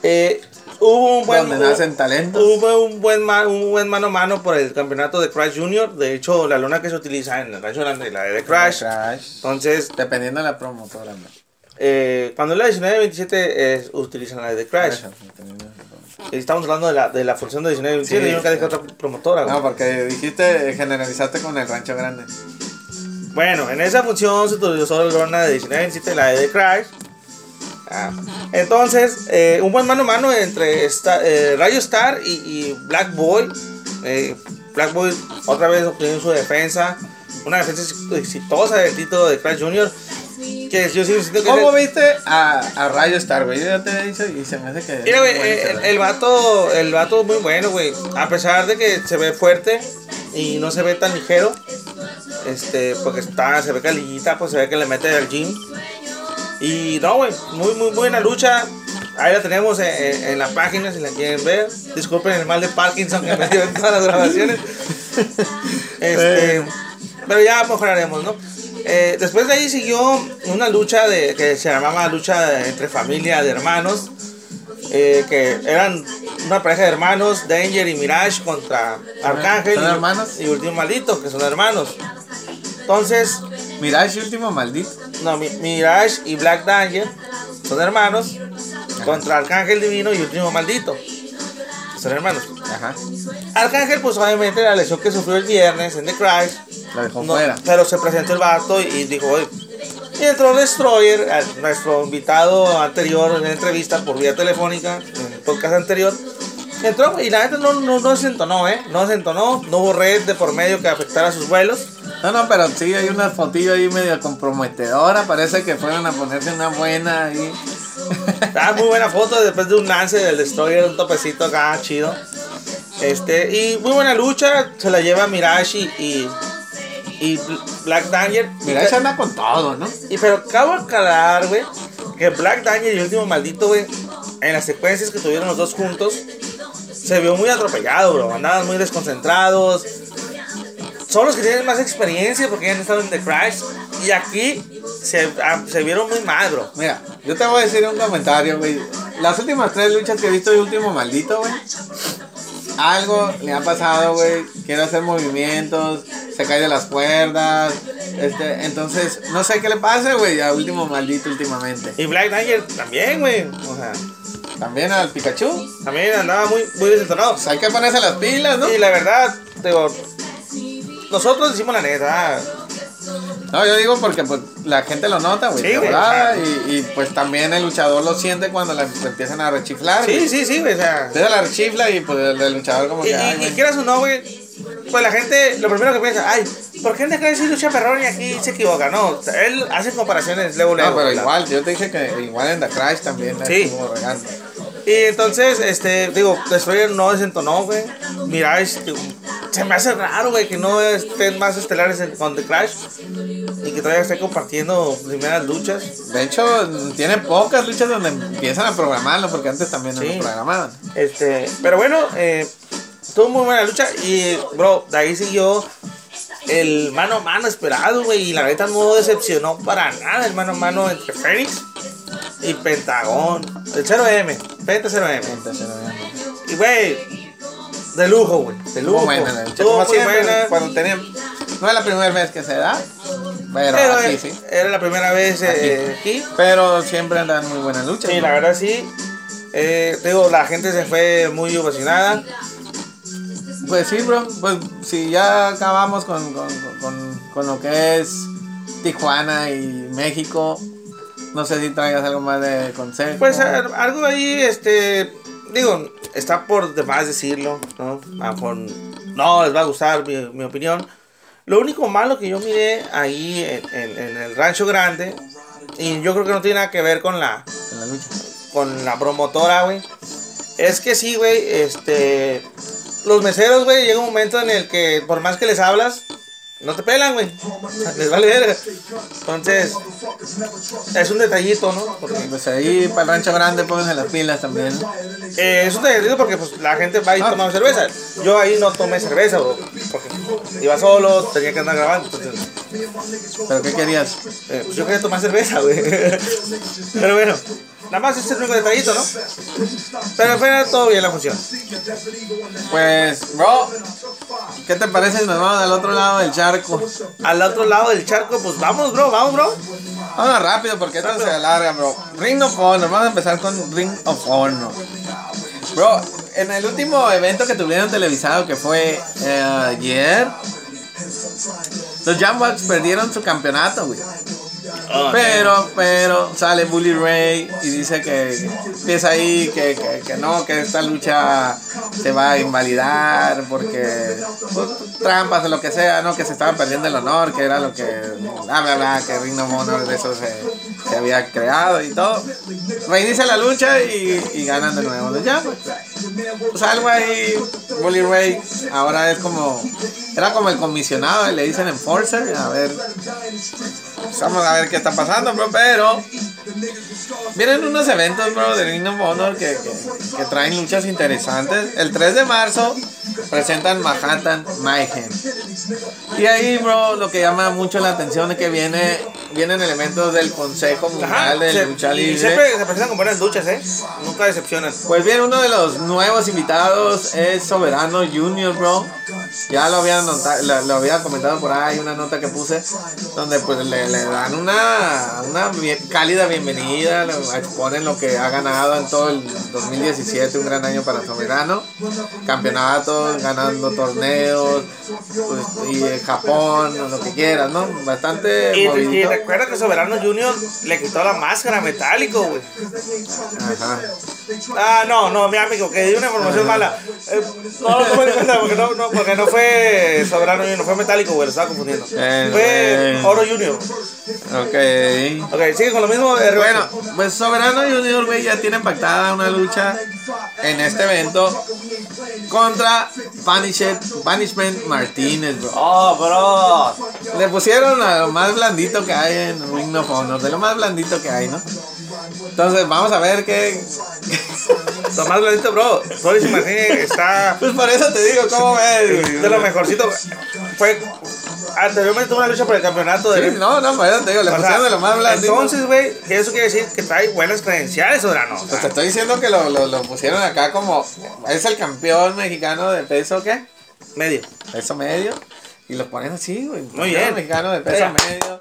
Eh, hubo un buen Donde nacen talentos. Hubo un buen, un buen mano a mano por el campeonato de Crash Junior. De hecho, la lona que se utiliza en el rancho grande, la de Crash. Crash. Entonces, Dependiendo de la promotora. ¿no? eh, cuando es la 19-27 es, utilizan la de Crash. Dependiendo Y Estamos hablando de la, de la función de 19-27. Sí, yo nunca dije sí. otra promotora. güey. No, porque dijiste, generalizaste con el rancho grande. Bueno, en esa función se utilizó la lona de 19-27, la de Crash. Ah, Entonces, eh, un buen mano a mano entre eh, Rayo Star y, y Black Boy. Eh, Black Boy otra vez obtiene su defensa. Una defensa ex- exitosa del título de Crash Jr. Que yo sigo diciendo que. es ¿Cómo el- viste a, a Rayo Star, güey? Yo ya te he dicho y se me hace que. Mira, güey, eh, el, el vato, el vato es muy bueno, güey. A pesar de que se ve fuerte y no se ve tan ligero, este, porque está, se ve calillita, pues se ve que le mete al gym. Y no, güey, muy, muy buena lucha. Ahí la tenemos en, en- en la página si la quieren ver. Disculpen el mal de Parkinson que me dio en todas las grabaciones. Este, pero ya mejoraremos, ¿no? Eh, después de ahí siguió una lucha de, que se llamaba lucha de- entre familia de hermanos. eh, que eran una pareja de hermanos, Danger y Mirage contra Arcángel ¿Son y, hermanos? y Último Maldito, que son hermanos. Entonces, Mirage último maldito. no, Mi- Mirage y Black Danger son hermanos contra Arcángel Divino y Último Maldito. Son hermanos. Ajá. Arcángel, pues obviamente la lesión que sufrió el viernes en The Crash, Lo dejó no, fuera. pero se presentó el vato y, y dijo, "Oye", y entró Destroyer, nuestro invitado anterior en la entrevista por vía telefónica, en el podcast anterior. Entró y la gente no, no, no se entonó, ¿eh? No se entonó, no hubo red de por medio que afectara sus vuelos. No, no, pero sí hay una fotillo ahí medio comprometedora. Parece que fueron a ponerse una buena ahí. Ah, muy buena foto después de un lance del Destroyer, un topecito acá chido. Este, y muy buena lucha, se la lleva Mirage y, y, Black Danger. Mirage anda con todo, ¿no? Y pero acabo de aclarar, güey, que Black Danger y el último maldito, güey, en las secuencias que tuvieron los dos juntos, se vio muy atropellado, bro. Andaban muy desconcentrados. Son los que tienen más experiencia porque ya han estado en The Crash. Y aquí se, ah, se vieron muy mal, bro. Mira, yo te voy a decir un comentario, güey. Las últimas tres luchas que he visto de último maldito, güey. Algo le ha pasado, güey. Quiere hacer movimientos, se cae de las cuerdas. Este, entonces, no sé qué le pasa, güey, a último maldito últimamente. Y Black Danger también, güey. O sea, También al Pikachu. también andaba muy, muy desentonado. Pues hay que ponerse las pilas, ¿no? Y la verdad, digo, nosotros hicimos la neta. No, yo digo porque pues, la gente lo nota, güey. Sí, y, y, pues también el luchador lo siente cuando la empiezan a rechiflar. Sí, güey. sí, sí, güey. O sea, la rechifla y pues el, el luchador como Y, que. ay, y, quieras o no, güey, pues la gente, lo primero que piensa, ay, ¿por qué Crash sí lucha perrón y aquí se equivoca? No, él hace comparaciones luego, luego. No, pero igual, yo te dije que igual en The Crash también Sí. estuvo regando. Y entonces, este, digo, Destroyer no desentonó, güey. Mirage, digo, se me hace raro, güey, que no estén más estelares en- con The Crash y que todavía esté compartiendo primeras luchas. De hecho, tiene pocas luchas donde empiezan a programarlo, porque antes también no lo programaban. Este, pero bueno, eh, tuvo muy buena lucha y, bro, de ahí siguió el mano a mano esperado, güey. Y la neta no decepcionó para nada el mano a mano entre Fénix y Pentagón. El 0M, Penta 0M. Y, güey, de lujo, güey. De lujo. Estuvo buena Como muy siempre, buena. cuando tenían. No es la primera vez que se da. Pero, Pero aquí eh, sí. era la primera vez eh, aquí. Pero siempre andan muy buenas luchas. Sí, ¿no? la verdad sí. Eh, digo, la gente se fue muy ovacionada. Pues sí, bro. Pues si ya acabamos con, con, con, con lo que es Tijuana y México. No sé si traigas algo más de consejo. Pues algo ahí, este, digo, está por demás decirlo, ¿no? A lo mejor no les va a gustar mi, mi opinión. Lo único malo que yo miré ahí en, en- en el Rancho Grande, y yo creo que no tiene nada que ver con la, en la lucha. con la promotora, güey, es que sí, güey, este, los meseros, güey, llega un momento en el que por más que les hablas, no te pelan, güey. Les vale verga. Entonces, es un detallito, ¿no? Porque Pues ahí para el rancho grande pónganse las pilas también. Eh, es un detallito porque pues, la gente va y Ah. toma cerveza. Yo ahí no tomé cerveza, bro, porque iba solo, tenía que andar grabando. entonces, ¿Pero qué querías? eh, pues yo quería tomar cerveza, güey. Pero bueno, nada más ese es el único detallito, ¿no? Pero fue todo bien la función. Pues, bro, ¿qué te parece si nos vamos al otro lado del charco? Al otro lado del charco, pues vamos, bro, vamos, bro. Vamos rápido porque esto se alarga, bro. Ring of Honor, vamos a empezar con Ring of Honor. Bro, en el último evento que tuvieron televisado, que fue eh, ayer, los Jambucks perdieron su campeonato, güey. Pero, pero sale Bully Ray y dice que empieza ahí que, que, que no, que esta lucha se va a invalidar porque pues, trampas o lo que sea, no, que se estaba perdiendo el honor, que era lo que bla bla bla, que Ring of Honor de eso se, se había creado y todo. Reinicia la lucha y, y ganan de nuevo Jambucks. Pues algo ahí, Bully Ray ahora es como, era como el comisionado, le dicen enforcer, a ver, pues vamos a ver qué está pasando, pero vienen unos eventos, bro, de Ring of Honor que, que, que traen luchas interesantes. El 3 de marzo presentan Manhattan Mayhem. Y ahí, bro, lo que llama mucho la atención es que viene, vienen elementos del Consejo Mundial de se- Lucha y Libre. siempre se presentan con buenas luchas, ¿eh? Nunca decepcionan. Pues bien, uno de los nuevos invitados es Soberano Junior, bro. Ya lo había, lo, lo había comentado por ahí, una nota que puse, donde pues le, le dan una, una cálida bienvenida, exponen lo que ha ganado en todo el 2017, un gran año para Soberano. Campeonatos, ganando torneos, pues, y Japón, lo que quieras, ¿no? Bastante Y, y recuerda que Soberano Junior le quitó la máscara metálico, güey. Ajá. Ah, no, no, mi amigo, que di una información mala. Eh, no lo tomen en cuenta porque no, no, porque no fue Soberano Junior, fue metálico, güey, lo estaba confundiendo. Eh, Fue eh. Oro Junior. Ok. Ok, sigue con lo mismo. Eh, Bueno, pues Soberano Junior, güey, ya tiene pactada una lucha en este evento contra Punisher, Punishment Martínez, bro. Oh, bro. Le pusieron a lo más blandito que hay en Ring of Honor, de lo más blandito que hay, ¿no? Entonces, vamos a ver qué. Tomás Blandito, bro. Boris Martínez está Pues por eso te digo, ¿cómo ves? de lo mejorcito. Fue anteriormente tuvo una lucha por el campeonato de. Sí, no, no, te digo, le O sea, pusieron de lo más blandito. Entonces, güey, eso quiere decir que trae buenas credenciales, Soberano. O Pues te estoy diciendo que lo, lo, lo pusieron acá como. Es el campeón mexicano de peso, ¿qué? medio. peso medio y lo ponen así, güey. Muy bien. mexicano de peso medio.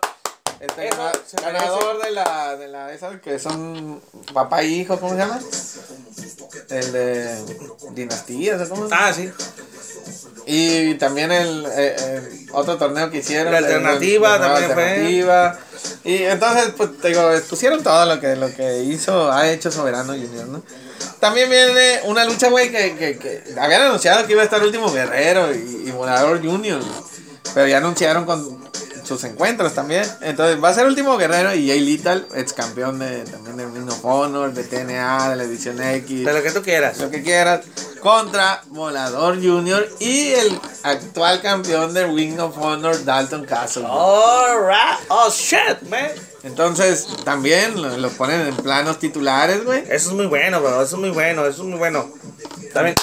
Este Eso gana- se merece. ganador de la, de la, esas que son papá e hijo, ¿cómo se llama? El de dinastías, ¿o ¿cómo? se llama? Ah, sí. Y también el, eh, el otro torneo que hicieron. La el alternativa nueva también fue. alternativa. Y entonces, pues te digo, pusieron todo lo que, lo que hizo, ha hecho Soberano Junior, ¿no? También viene una lucha, güey, que, que, que habían anunciado que iba a estar Último Guerrero y, y Volador Junior, pero ya anunciaron con sus encuentros también. Entonces va a ser Último Guerrero y Jay Lethal, ex campeón de, también de Ring of Honor, de TNA, de la Edición X De lo que tú quieras. lo que quieras, contra Volador Junior y el actual campeón de Ring of Honor, Dalton Castle. Alright. Oh, shit, man. Entonces, también lo, lo ponen en planos titulares, güey. Eso es muy bueno, bro. Eso es muy bueno. Eso es muy bueno. También.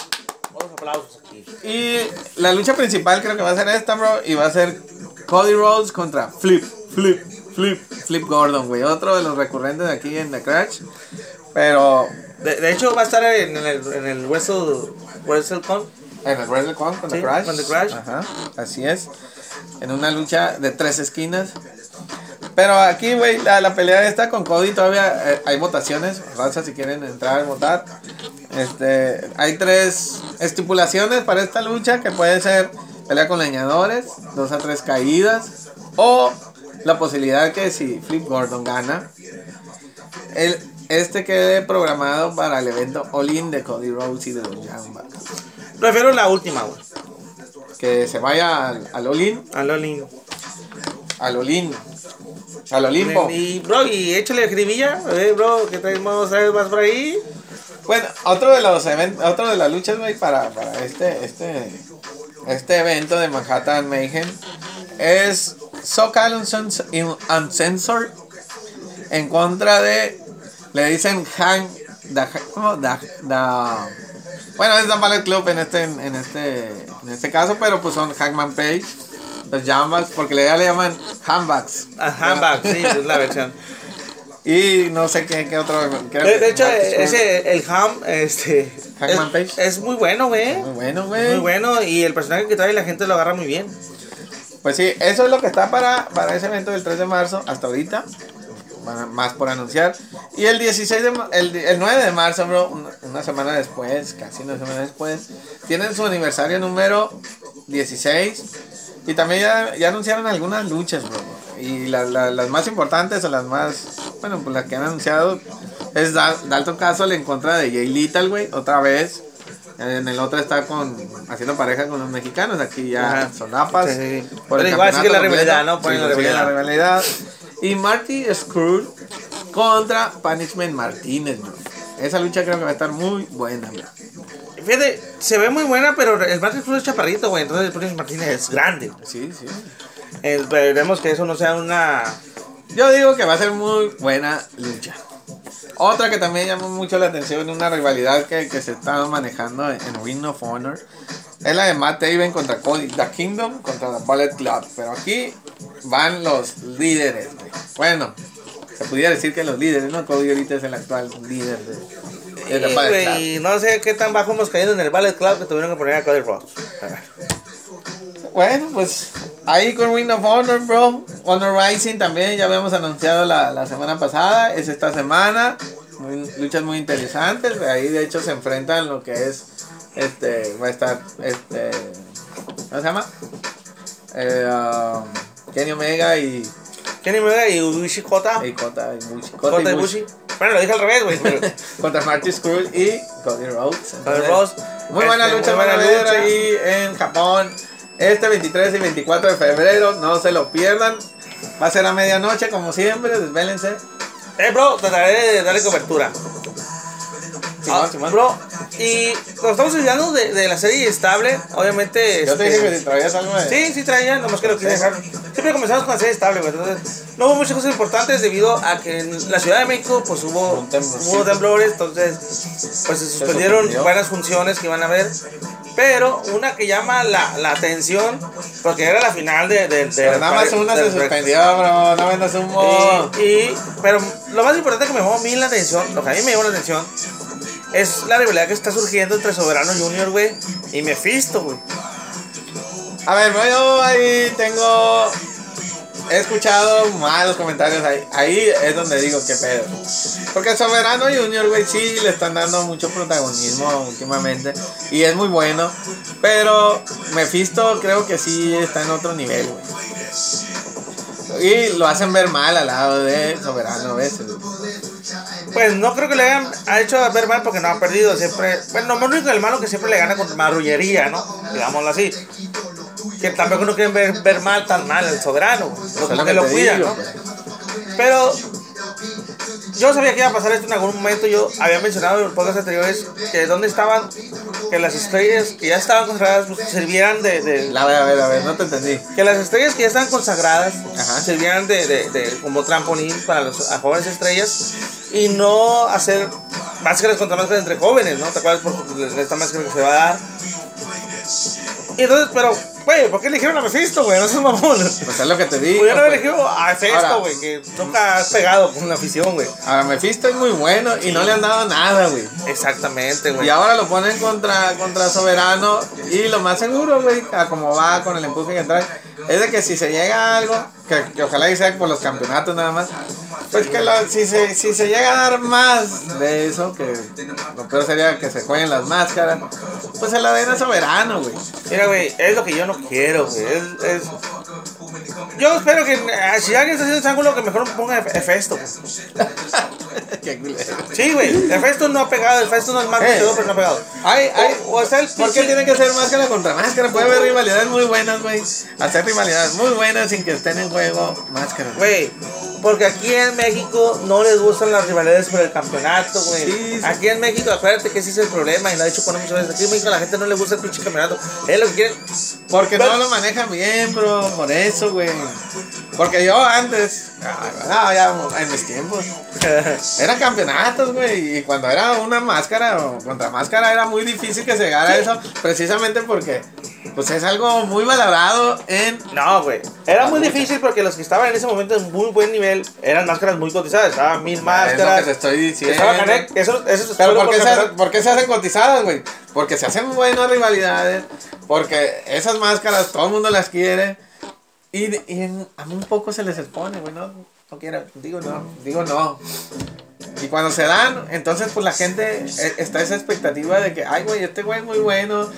Unos aplausos aquí. Y la lucha principal creo que va a ser esta, bro, y va a ser Cody Rhodes contra Flip, Flip, Flip, Flip Gordon, güey. Otro de los recurrentes aquí en The Crash. Pero De, de hecho, va a estar en el, en el Wrestle, WrestleCon. en el WrestleCon con The Sí, Crash. con The Crash. Ajá, así es. En una lucha de tres esquinas. Pero aquí, güey, la, la pelea esta con Cody todavía eh, hay votaciones. Raza, si quieren entrar votar. Este, hay tres estipulaciones para esta lucha que puede ser pelea con leñadores, dos a tres caídas o la posibilidad que si Flip Gordon gana, el, este quede programado para el evento All In de Cody Rhodes y de los Young Bucks. Prefiero la última, güey. Que se vaya al, al All In, A Lolin. al All In, al Olimpo. Y, bro, y échale gribilla. Eh, bro, que traemos ¿sabes más por ahí. Bueno, otro de los eventos, otro de las luchas, güey, para, para este, este, este evento de Manhattan Mayhem es SoCal Uncens- Uncensored en contra de, le dicen Hang, da, ¿cómo? Da, da- bueno, es The Ballet Club en este, en este, en este caso, pero pues son Hangman Page, los Jambas, porque le, le llaman Handbags. A handbag, sí, es la versión. Y no sé qué, qué otro. De, de hecho, ese, el Ham, este. Hangman es, Page. es muy bueno, güey. Muy bueno, güey. Muy bueno. Y el personaje que trae la gente lo agarra muy bien. Pues sí, eso es lo que está para, para ese evento del 3 de marzo hasta ahorita. Más por anunciar. Y el 16 de el, el 9 de marzo, bro, una, una semana después, casi una semana después, tienen su aniversario número 16. Y también ya, ya anunciaron algunas luchas, bro. Y la- la- las más importantes o las más, bueno, pues las que han anunciado es Dal- Dalton Castle en contra de Jay Little, güey, otra vez. En el otro está con haciendo pareja con los mexicanos, aquí ya Ajá. sonapas. Sí, sí. por el Pero igual sigue la rivalidad. ¿no? Ponen Sí, la rivalidad. Y Marty Skrull contra Punishment Martínez, bro. Esa lucha creo que va a estar muy buena, bro. Fíjate, se ve muy buena, pero el Martin Cruz es chaparrito, güey. Entonces el Prince Martínez es grande. Sí, sí. Eh, Esperemos que eso no sea una. Yo digo que va a ser muy buena lucha. Otra que también llamó mucho la atención, una rivalidad que, que se está manejando en, en Ring of Honor, es la de Matt Taven contra Cody, The Kingdom contra The Bullet Club. Pero aquí van los líderes. Bueno, se pudiera decir que los líderes, ¿no? Cody ahorita es el actual líder de, Y, Bullet Club. no sé qué tan bajo hemos caído en el Ballet Club que tuvieron que poner a Cody Ross. Bueno, pues ahí con Ring of Honor, bro. Honor Rising también, ya habíamos anunciado la, la semana pasada, es esta semana. Muy- luchas muy interesantes. Ahí de hecho se enfrentan lo que es, este, va a estar, este, ¿cómo se llama? Eh, um, Kenny Omega y, Kenny Omega y Ubishi Kota. y Kota y Bushi. Kota y Bushi. Bueno, lo dije al revés, güey. pero- Contra Marty Skrull y Cody Rhodes. Cody Rhodes. Muy buena Este, lucha, muy buena lucha. ahí en Japón. Este 23 y 24 de febrero, no se lo pierdan. Va a ser a medianoche, como siempre, desvélense. Eh, bro, trataré de darle cobertura. Simón, Ah, Simón. Bro, y nos estamos olvidando de, de la serie estable. Obviamente. Yo te este, dije que si traías algo de... Sí, sí traía, nomás que lo quise dejar. Siempre comenzamos con la serie estable, güey. Entonces, no hubo muchas cosas importantes debido a que en la Ciudad de México, pues hubo, temblor. hubo temblores, entonces, pues se suspendieron varias funciones que iban a haber. Pero una que llama la, la atención, porque era la final de. de, de Pero nada más una se suspendió, bro. No vendas humo. y, y- pero lo más importante que me llamó a mí la atención, lo que a mí me llamó la atención, es la rivalidad que está surgiendo entre Soberano Junior, güey, y Mephisto, güey. A ver, yo ahí tengo... He escuchado malos comentarios ahí. Ahí es donde digo qué pedo. Porque Soberano Junior, güey, sí le están dando mucho protagonismo últimamente. Y es muy bueno. Pero Mephisto creo que sí está en otro nivel, güey. Y lo hacen ver mal al lado de Soberano a veces. Pues no creo que le hayan ha hecho ver mal porque no ha perdido. Siempre, bueno, lo único del malo que siempre le gana con marrullería, ¿no? Digámoslo así. Que tampoco no quieren ver, ver mal tan mal al soberano, lo que lo cuidan, ¿no? pues. Pero yo sabía que iba a pasar esto en algún momento. Yo había mencionado en podcasts anteriores que dónde estaban, que las estrellas que ya estaban consagradas pues, sirvieran de, de- A ver, a ver, a ver, no te entendí. que las estrellas que ya estaban consagradas Ajá. sirvieran de, de- de- como trampolín para los a jóvenes estrellas y no hacer máscaras contra máscaras entre jóvenes, ¿no? ¿Te acuerdas por esta máscara que se va a dar? Y entonces, pero Güey, ¿por qué eligieron a Mephisto, güey? No seas mamón. Pues es lo que te digo. Pudieron haber pues. elegido a. Festo, güey, que nunca has pegado con la afición, güey. Ahora, Mephisto es muy bueno y no le han dado nada, güey. Exactamente, güey. Y ahora lo ponen contra, contra Soberano. Y lo más seguro, güey, a como va con el empuje que trae, es de que si se llega a algo, que, que ojalá y sea por los campeonatos nada más, pues que lo- si, se, si se llega a dar más de eso, que lo peor sería que se jueguen las máscaras, pues se la den a Soberano, güey. Mira, güey, es lo que yo no quiero, güey. Es... Yo espero que eh, si alguien está haciendo ese ángulo, que mejor ponga Efe- Hefesto. güey. Qué culero. Sí, güey. Hefesto no ha pegado. Hefesto no es más Eh. luchador, pero no ha pegado. Ay, ay, O, o está el ¿Por qué tiene que ser máscara contra máscara? Puede haber rivalidades muy buenas, güey. Hacer rivalidades muy buenas sin que estén en juego máscaras. Güey, porque aquí en México no les gustan las rivalidades por el campeonato, güey. Sí, sí. Aquí en México, acuérdate que ese es el problema y lo ha dicho con muchas veces. Aquí en México a la gente no le gusta el pinche campeonato. Es lo que quieren. Porque Pero- no lo manejan bien, bro. Por eso, güey. Porque yo antes, no, ya en mis tiempos, eran campeonatos, güey. Y cuando era una máscara o contra máscara era muy difícil que se llegara a eso. Precisamente porque, pues es algo muy valorado en. No, güey. Era muy difícil porque los que estaban en ese momento en muy buen nivel eran máscaras muy cotizadas. Estaban mil Es lo máscaras. que te estoy diciendo. Canek, eso, eso Pero ¿por qué, se, por qué se hacen cotizadas, güey? Porque se hacen buenas rivalidades, porque esas máscaras todo el mundo las quiere y, y a muy poco se les expone, güey, no, no quiero, digo no, digo no. Y cuando se dan, entonces pues la gente eh, está esa expectativa de que, ay, güey, este güey es muy bueno,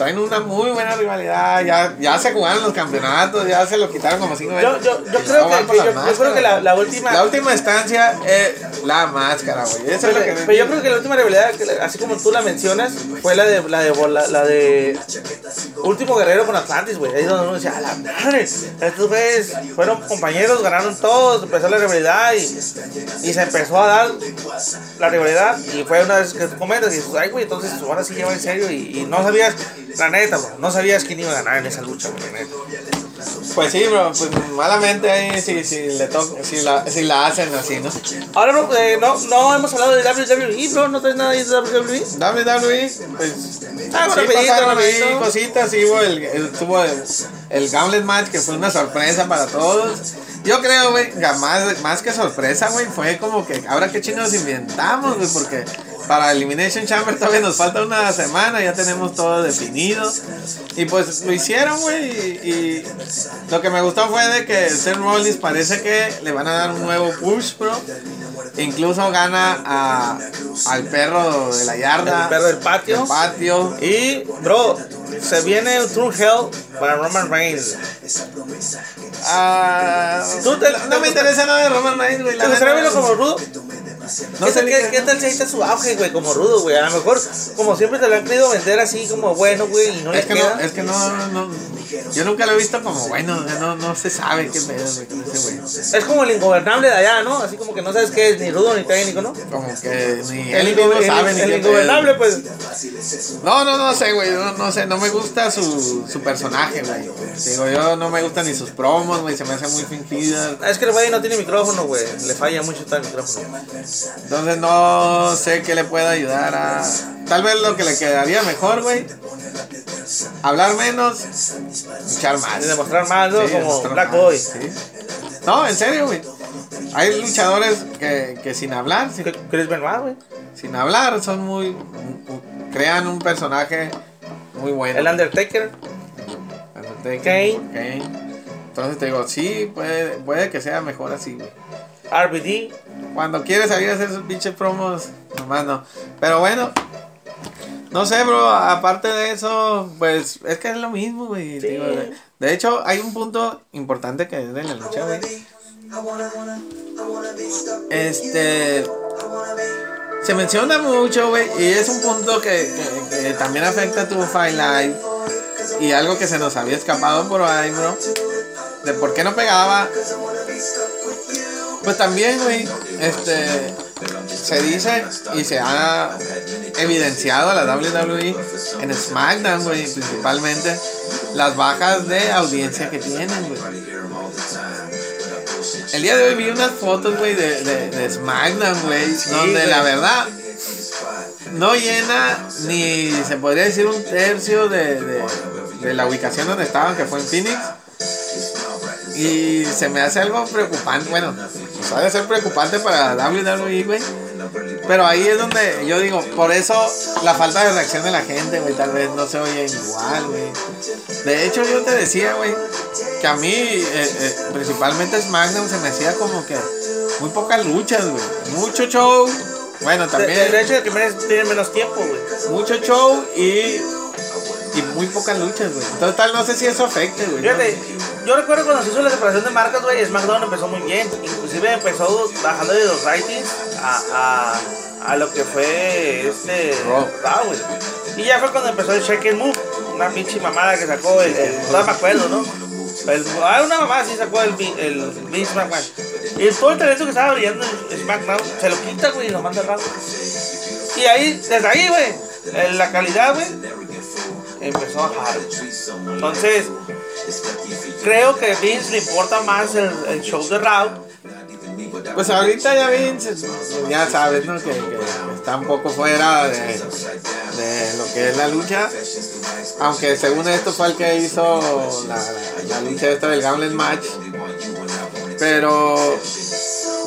traen una muy buena rivalidad, ya, ya se jugaron los campeonatos, ya se lo quitaron como cinco Yo, veces. yo, yo Y creo que, que yo, yo creo que la, la última. La última instancia es la máscara, güey. Eso es lo que Pero yo creo que la última rivalidad, así como tú la mencionas, fue la de la de la, la de Último Guerrero con Atlantis, güey. Ahí donde uno decía, a la madre, estos güeyes fueron compañeros, ganaron todos, empezó la rivalidad y, y se empezó a dar la rivalidad. Y fue una vez que tú comentas y dices, ay, güey, entonces ahora sí lleva en serio y, y no sabías, la neta, bro, no sabías quién iba a ganar en esa lucha, la neta. Pues sí, bro, pues malamente ahí si, si le toca, si la, si la hacen así, ¿no? Ahora no, eh, no, no hemos hablado de WWE, bro, no traes nada de WWE. WWE, pues Ah, sí rapidito, pasaron ahí cositas, sí hubo el, el- tuvo el, el Gauntlet Match que fue una sorpresa para todos. Yo creo, güey, más, más que sorpresa, güey, fue como que ahora qué chingados inventamos, güey, porque para Elimination Chamber todavía nos falta una semana, ya tenemos todo definido. Y pues lo hicieron, güey, y, y lo que me gustó fue de que Seth Rollins parece que le van a dar un nuevo push, bro. Incluso gana a, al perro de la yarda. El perro del patio. Y, bro, se viene un True Hell para Roman Reigns. Ah, Tú te- no me interesa nada de Roman Reigns, güey. ¿Te gustaría verlo como rudo? No ¿Qué, sé qué, qué- tal si ahí está su auge, güey, como rudo, güey? A lo mejor, como siempre te lo han querido vender así como bueno, güey, y no Es le que queda. no, es que no, no, yo nunca lo he visto como bueno, no, no se sabe qué pedo, güey, con ese güey. Es como el ingobernable de allá, ¿no? Así como que no sabes qué es, ni rudo ni técnico, ¿no? Como que ni El, él mismo sabe el- ni el qué ingobernable, pues. No, no, no sé, güey, no, no sé, no me gusta su, su personaje, güey. Digo, yo no me gustan ni sus promos, güey, se me hace muy fingida. Es que el güey no tiene micrófono, güey. Le falla mucho tal micrófono. Entonces no sé qué le puede ayudar a... Tal vez lo que le quedaría mejor, güey. Hablar menos, luchar más. Y demostrar más, ¿no? Sí, como Black más, Boy. sí. No, en serio, güey. Hay luchadores que, que sin hablar, sin, Chris Benoit, güey. sin hablar, son muy... crean un personaje muy bueno. El Undertaker. Undertaker, Kane. Kane. Entonces te digo, sí, puede, puede que sea mejor así, güey. RBD. Cuando quiere salir a hacer sus pinches promos, nomás no. Pero bueno, no sé, bro. Aparte de eso, pues es que es lo mismo, güey. Sí. de, de hecho, hay un punto importante que es de la lucha, güey. Este. Se menciona mucho, güey. Y es un punto que, que- que también afecta a tu Fight Live. Y algo que se nos había escapado por ahí, bro. De por qué no pegaba. Pues también, güey, este, se dice y se ha evidenciado a la WWE en SmackDown, güey, principalmente las bajas de audiencia que tienen, güey. El día de hoy vi unas fotos, güey, de, de, de SmackDown, güey, donde la verdad no llena ni se podría decir un tercio de, de, de la ubicación donde estaban, que fue en Phoenix. Y se me hace algo preocupante, bueno, pues de ser preocupante para WWE, güey. Pero ahí es donde yo digo, por eso la falta de reacción de la gente, güey, tal vez no se oye igual, güey. De hecho, yo te decía, güey, que a mí, eh, eh, principalmente SmackDown, se me hacía como que muy pocas luchas, güey. Mucho show. Bueno, también. De, de hecho, que tiene menos tiempo, güey. Mucho show y y muy pocas luchas, güey. Entonces, tal, no sé si eso afecte, güey. Fíjate, yo recuerdo cuando se hizo la separación de marcas, güey, SmackDown empezó muy bien. Inclusive empezó bajando de los ratings a, a, a lo que fue este. Raw. güey. Y ya fue cuando empezó el Shake and Move. Una pinche mamada que sacó el. el no me acuerdo, ¿no? El, ah, una mamada sí sacó el, el Vince McMahon. Y todo el talento que estaba brillando en SmackDown se lo quita, güey, y lo manda al Raw. Y ahí, desde ahí, güey, la calidad, güey, empezó a bajar. Entonces, creo que Vince le importa más el, show de Raw. Pues ahorita ya Vince, ya sabes, ¿no? Que, está un poco fuera de, de, lo que es la lucha. Aunque según esto fue el que hizo la, la, lucha esta del Gauntlet Match. Pero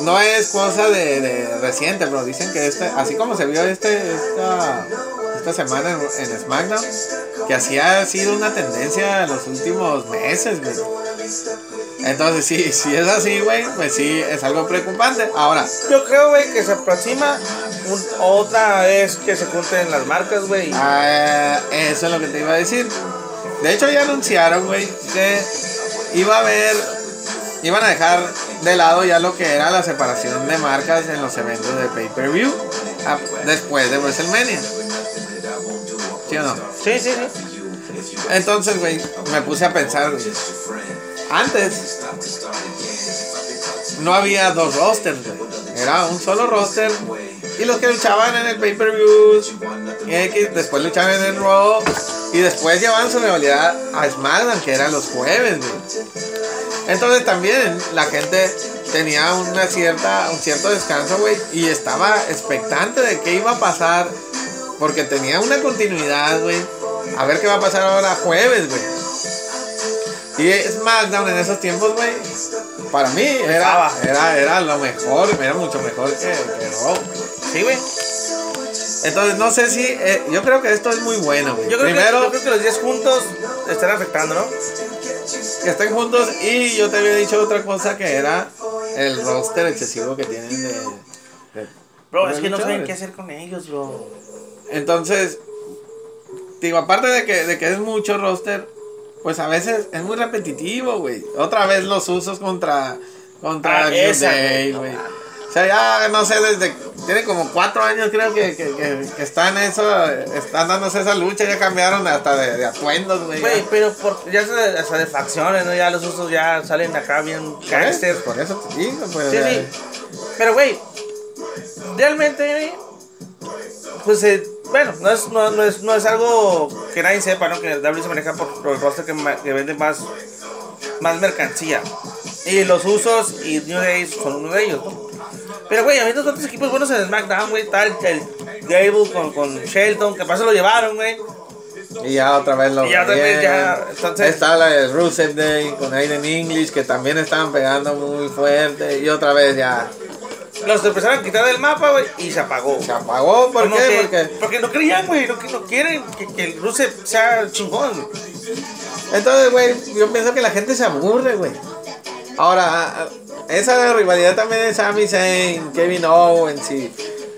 no es cosa de, de, reciente, pero dicen que este, así como se vio este, esta, esta semana en, en SmackDown, que así ha sido una tendencia en los últimos meses, güey. Entonces, sí, si es así, güey, pues sí, es algo preocupante. Ahora, yo creo, güey, que se aproxima otra vez que se junten las marcas, güey. Ah, eso es lo que te iba a decir. De hecho, ya anunciaron, güey, que iba a haber, iban a dejar de lado ya lo que era la separación de marcas en los eventos de pay-per-view ah, después de WrestleMania. ¿Sí o no? Sí, sí, sí. Entonces, güey, me puse a pensar, Antes no había dos rosters, güey. Era un solo roster. Y los que luchaban en el pay-per-view, después luchaban en el Raw. Y después llevaban su rivalidad a SmackDown, que eran los jueves, güey. Entonces también la gente tenía una cierta, un cierto descanso, güey. Y estaba expectante de qué iba a pasar porque tenía una continuidad, güey. A ver qué va a pasar ahora jueves, güey. Y SmackDown en esos tiempos, güey, para mí era, era, era lo mejor, era mucho mejor que, que Raw. Sí, güey. Entonces, no sé si. Eh, yo creo que esto es muy bueno, güey. Yo, Primero, yo creo que los 10 juntos están afectando, ¿no? Que estén juntos. Y yo te había dicho otra cosa que era el roster excesivo que tienen de. de bro, es que no saben qué hacer con ellos, bro. Entonces, digo, aparte de que, de que es mucho roster, pues a veces es muy repetitivo, güey. Otra vez los usos contra, contra ah, güey. O sea, ya no sé, desde. Tiene como cuatro años, creo que, que, que, están eso. Están dándose esa lucha, ya cambiaron hasta de, atuendos, güey. Güey, pero por, ya hasta de facciones, ¿no? Ya los usos ya salen acá bien gangsters. Por eso te digo, pues. Sí, sí. Pero, güey, realmente, pues eh, bueno, no es, no, no, es, no es algo que nadie sepa, ¿no? Que el W se maneja por, el roster que, que, vende más, más mercancía. Y los usos y New Days son uno de ellos, ¿no? Pero, güey, habiendo tantos equipos buenos en SmackDown, güey, tal, el Gable con, con Shelton, que pasa lo llevaron, güey. Y ya otra vez lo y ya otra vez ya, entonces... Está la de Rusev Day con Aiden English, que también estaban pegando muy fuerte. Y otra vez ya los empezaron a quitar del mapa, güey, y se apagó. Se apagó, ¿por qué? porque... porque no creían, güey, no, no quieren que, que el Rusev sea chingón. Entonces, güey, yo pienso que la gente se aburre, güey. Ahora, esa rivalidad también de Sami Zayn, Kevin Owens y,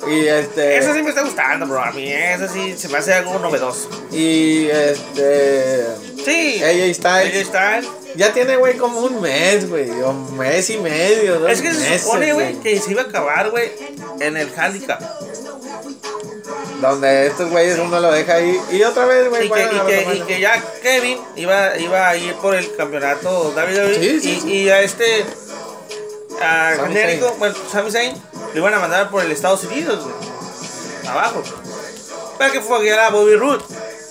y este... Eso sí me está gustando, bro. A mí eso sí se me hace algo novedoso. Y este... Sí. AJ Styles. AJ Styles ya tiene, güey, como un mes, güey. O un mes y medio, dos Es que se supone, güey, que se iba a acabar, güey, en el handicap. Donde estos güeyes uno lo deja ahí. Y otra vez, güey, y, que, y, que, ya Kevin iba, iba a ir por el campeonato David sí, sí, y, y, a este. A genérico, bueno, Sami Zayn, lo iban a mandar por el Estados Unidos, güey. Abajo. Para que fue a Bobby Roode.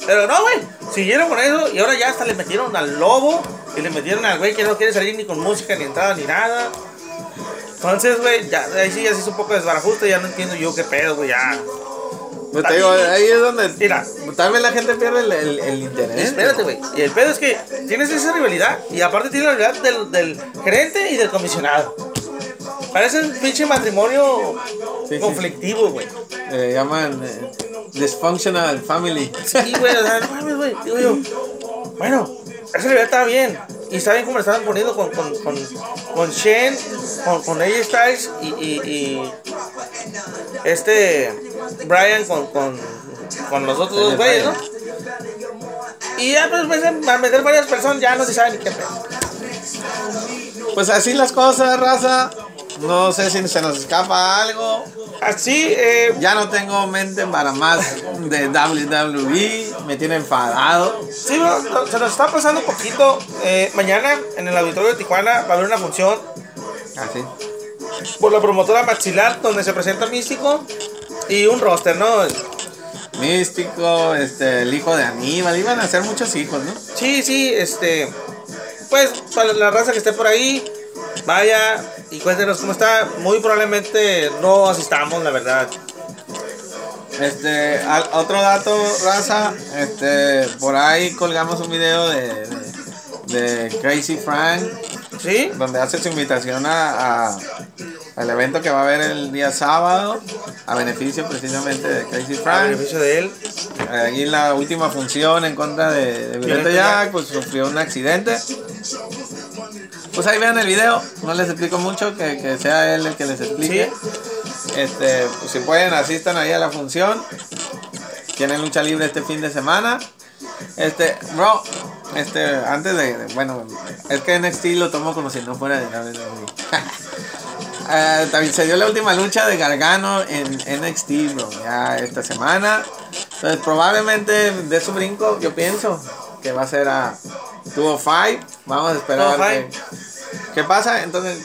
Pero no, güey. Siguieron con eso y ahora ya hasta le metieron al lobo y le metieron al güey que no quiere salir ni con música, ni entrada, ni nada. Entonces, güey, ya, ahí sí ya se hizo un poco desbarajusto, ya no entiendo yo qué pedo, güey, ya. Pues te digo, ahí es donde. Mira. Tal vez la gente pierde el, el, el interés. Espérate, güey. Y el pedo es que tienes esa rivalidad. Y aparte tienes la rivalidad del, del gerente y del comisionado. Parece un pinche matrimonio Sí, conflictivo, güey. Le llaman eh, Dysfunctional Family. Sí, güey, o sea, no mames, güey. Digo yo, bueno, esa rivalidad está bien. Y está bien como le estaban poniendo con, con, con, con Shen, con, con AJ Styles y, y, y este Brian con, con, con los otros dos güeyes, ¿no? Y ya pues pues, a meter varias personas ya no se sabe ni qué pedo. Pues así las cosas, raza. No sé si se nos escapa algo. Así, eh, Ya no tengo mente para más de WWE. Me tiene enfadado. sí, no, no, se nos está pasando un poquito. Eh, mañana en el auditorio de Tijuana va a haber una función Así. por la promotora Maxilar donde se presenta Místico y un roster, ¿no? Místico, este, el hijo de Aníbal. Iban a ser muchos hijos, ¿no? Sí, sí, este. Pues para la raza que esté por ahí, vaya y cuéntenos cómo está. Muy probablemente no asistamos, la verdad. Este, al- otro dato, raza, este, por ahí colgamos un video de, de, de Crazy Frank, ¿Sí? donde hace su invitación a, a- al evento que va a haber el día sábado, a beneficio precisamente de Crazy A Frank. beneficio de él. Ahí en la última función en contra de, de Jack, Jack. pues sufrió un accidente. Pues ahí vean el video, no les explico mucho, que, que sea él el que les explique. Este, pues si pueden, asistan ahí a la función. Tienen lucha libre este fin de semana. Este, bro, este, antes de, de- bueno, es que NXT lo tomo como si no fuera de WWE. Eh, también se dio la última lucha de Gargano en NXT, bro, ya esta semana. Entonces, probablemente de su brinco, yo pienso que va a ser a 205. Vamos a esperar. 205. que- ¿Qué pasa? Entonces,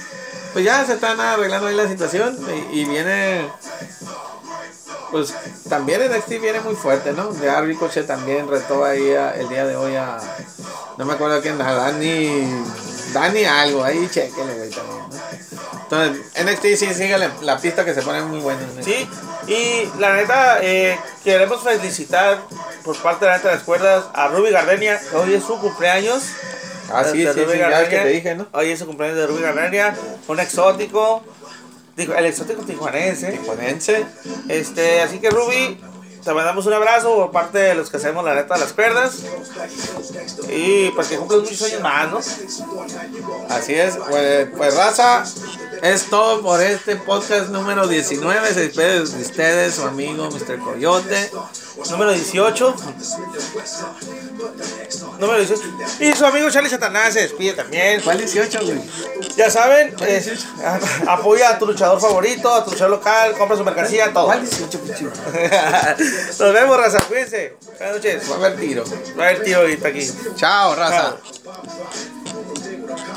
pues ya se están arreglando ahí la situación y, y viene. Pues también NXT viene muy fuerte, ¿no? Ya Ricochet también retó ahí a- el día de hoy a. No me acuerdo quién, a Dani. Dani algo, ahí chequenle, güey, también, ¿no? Entonces, NXT sí sigue la, la pista que se pone muy buena. ¿no? Sí, y la neta, eh, queremos felicitar por parte de la neta de las cuerdas a Ruby Gardenia. Hoy es su cumpleaños. Ah, sí, De sí, Ruby sí, ya es que te dije, ¿no? Hoy es su cumpleaños de Ruby Gardenia, un exótico. El exótico tijuanense. Ponense. Este, así que Ruby, te mandamos un abrazo por parte de los que hacemos la neta de las cuerdas. Y pues que cumples muchos años más, ¿no? Así es, pues, pues raza, es todo por este podcast número 19. Se despide de ustedes, su amigo Mr. Coyote. Número 18. Número 18. Y su amigo Charlie Satanás se despide también. ¿Cuál 18, güey? Ya saben, eh, apoya a tu luchador favorito, a tu luchador local, compra su mercancía, todo. ¿Cuál 18, pinche? Nos vemos, raza. Cuídense. Buenas noches. Va a haber tiro. Va a haber tío ahorita aquí. Chao, raza. Chao.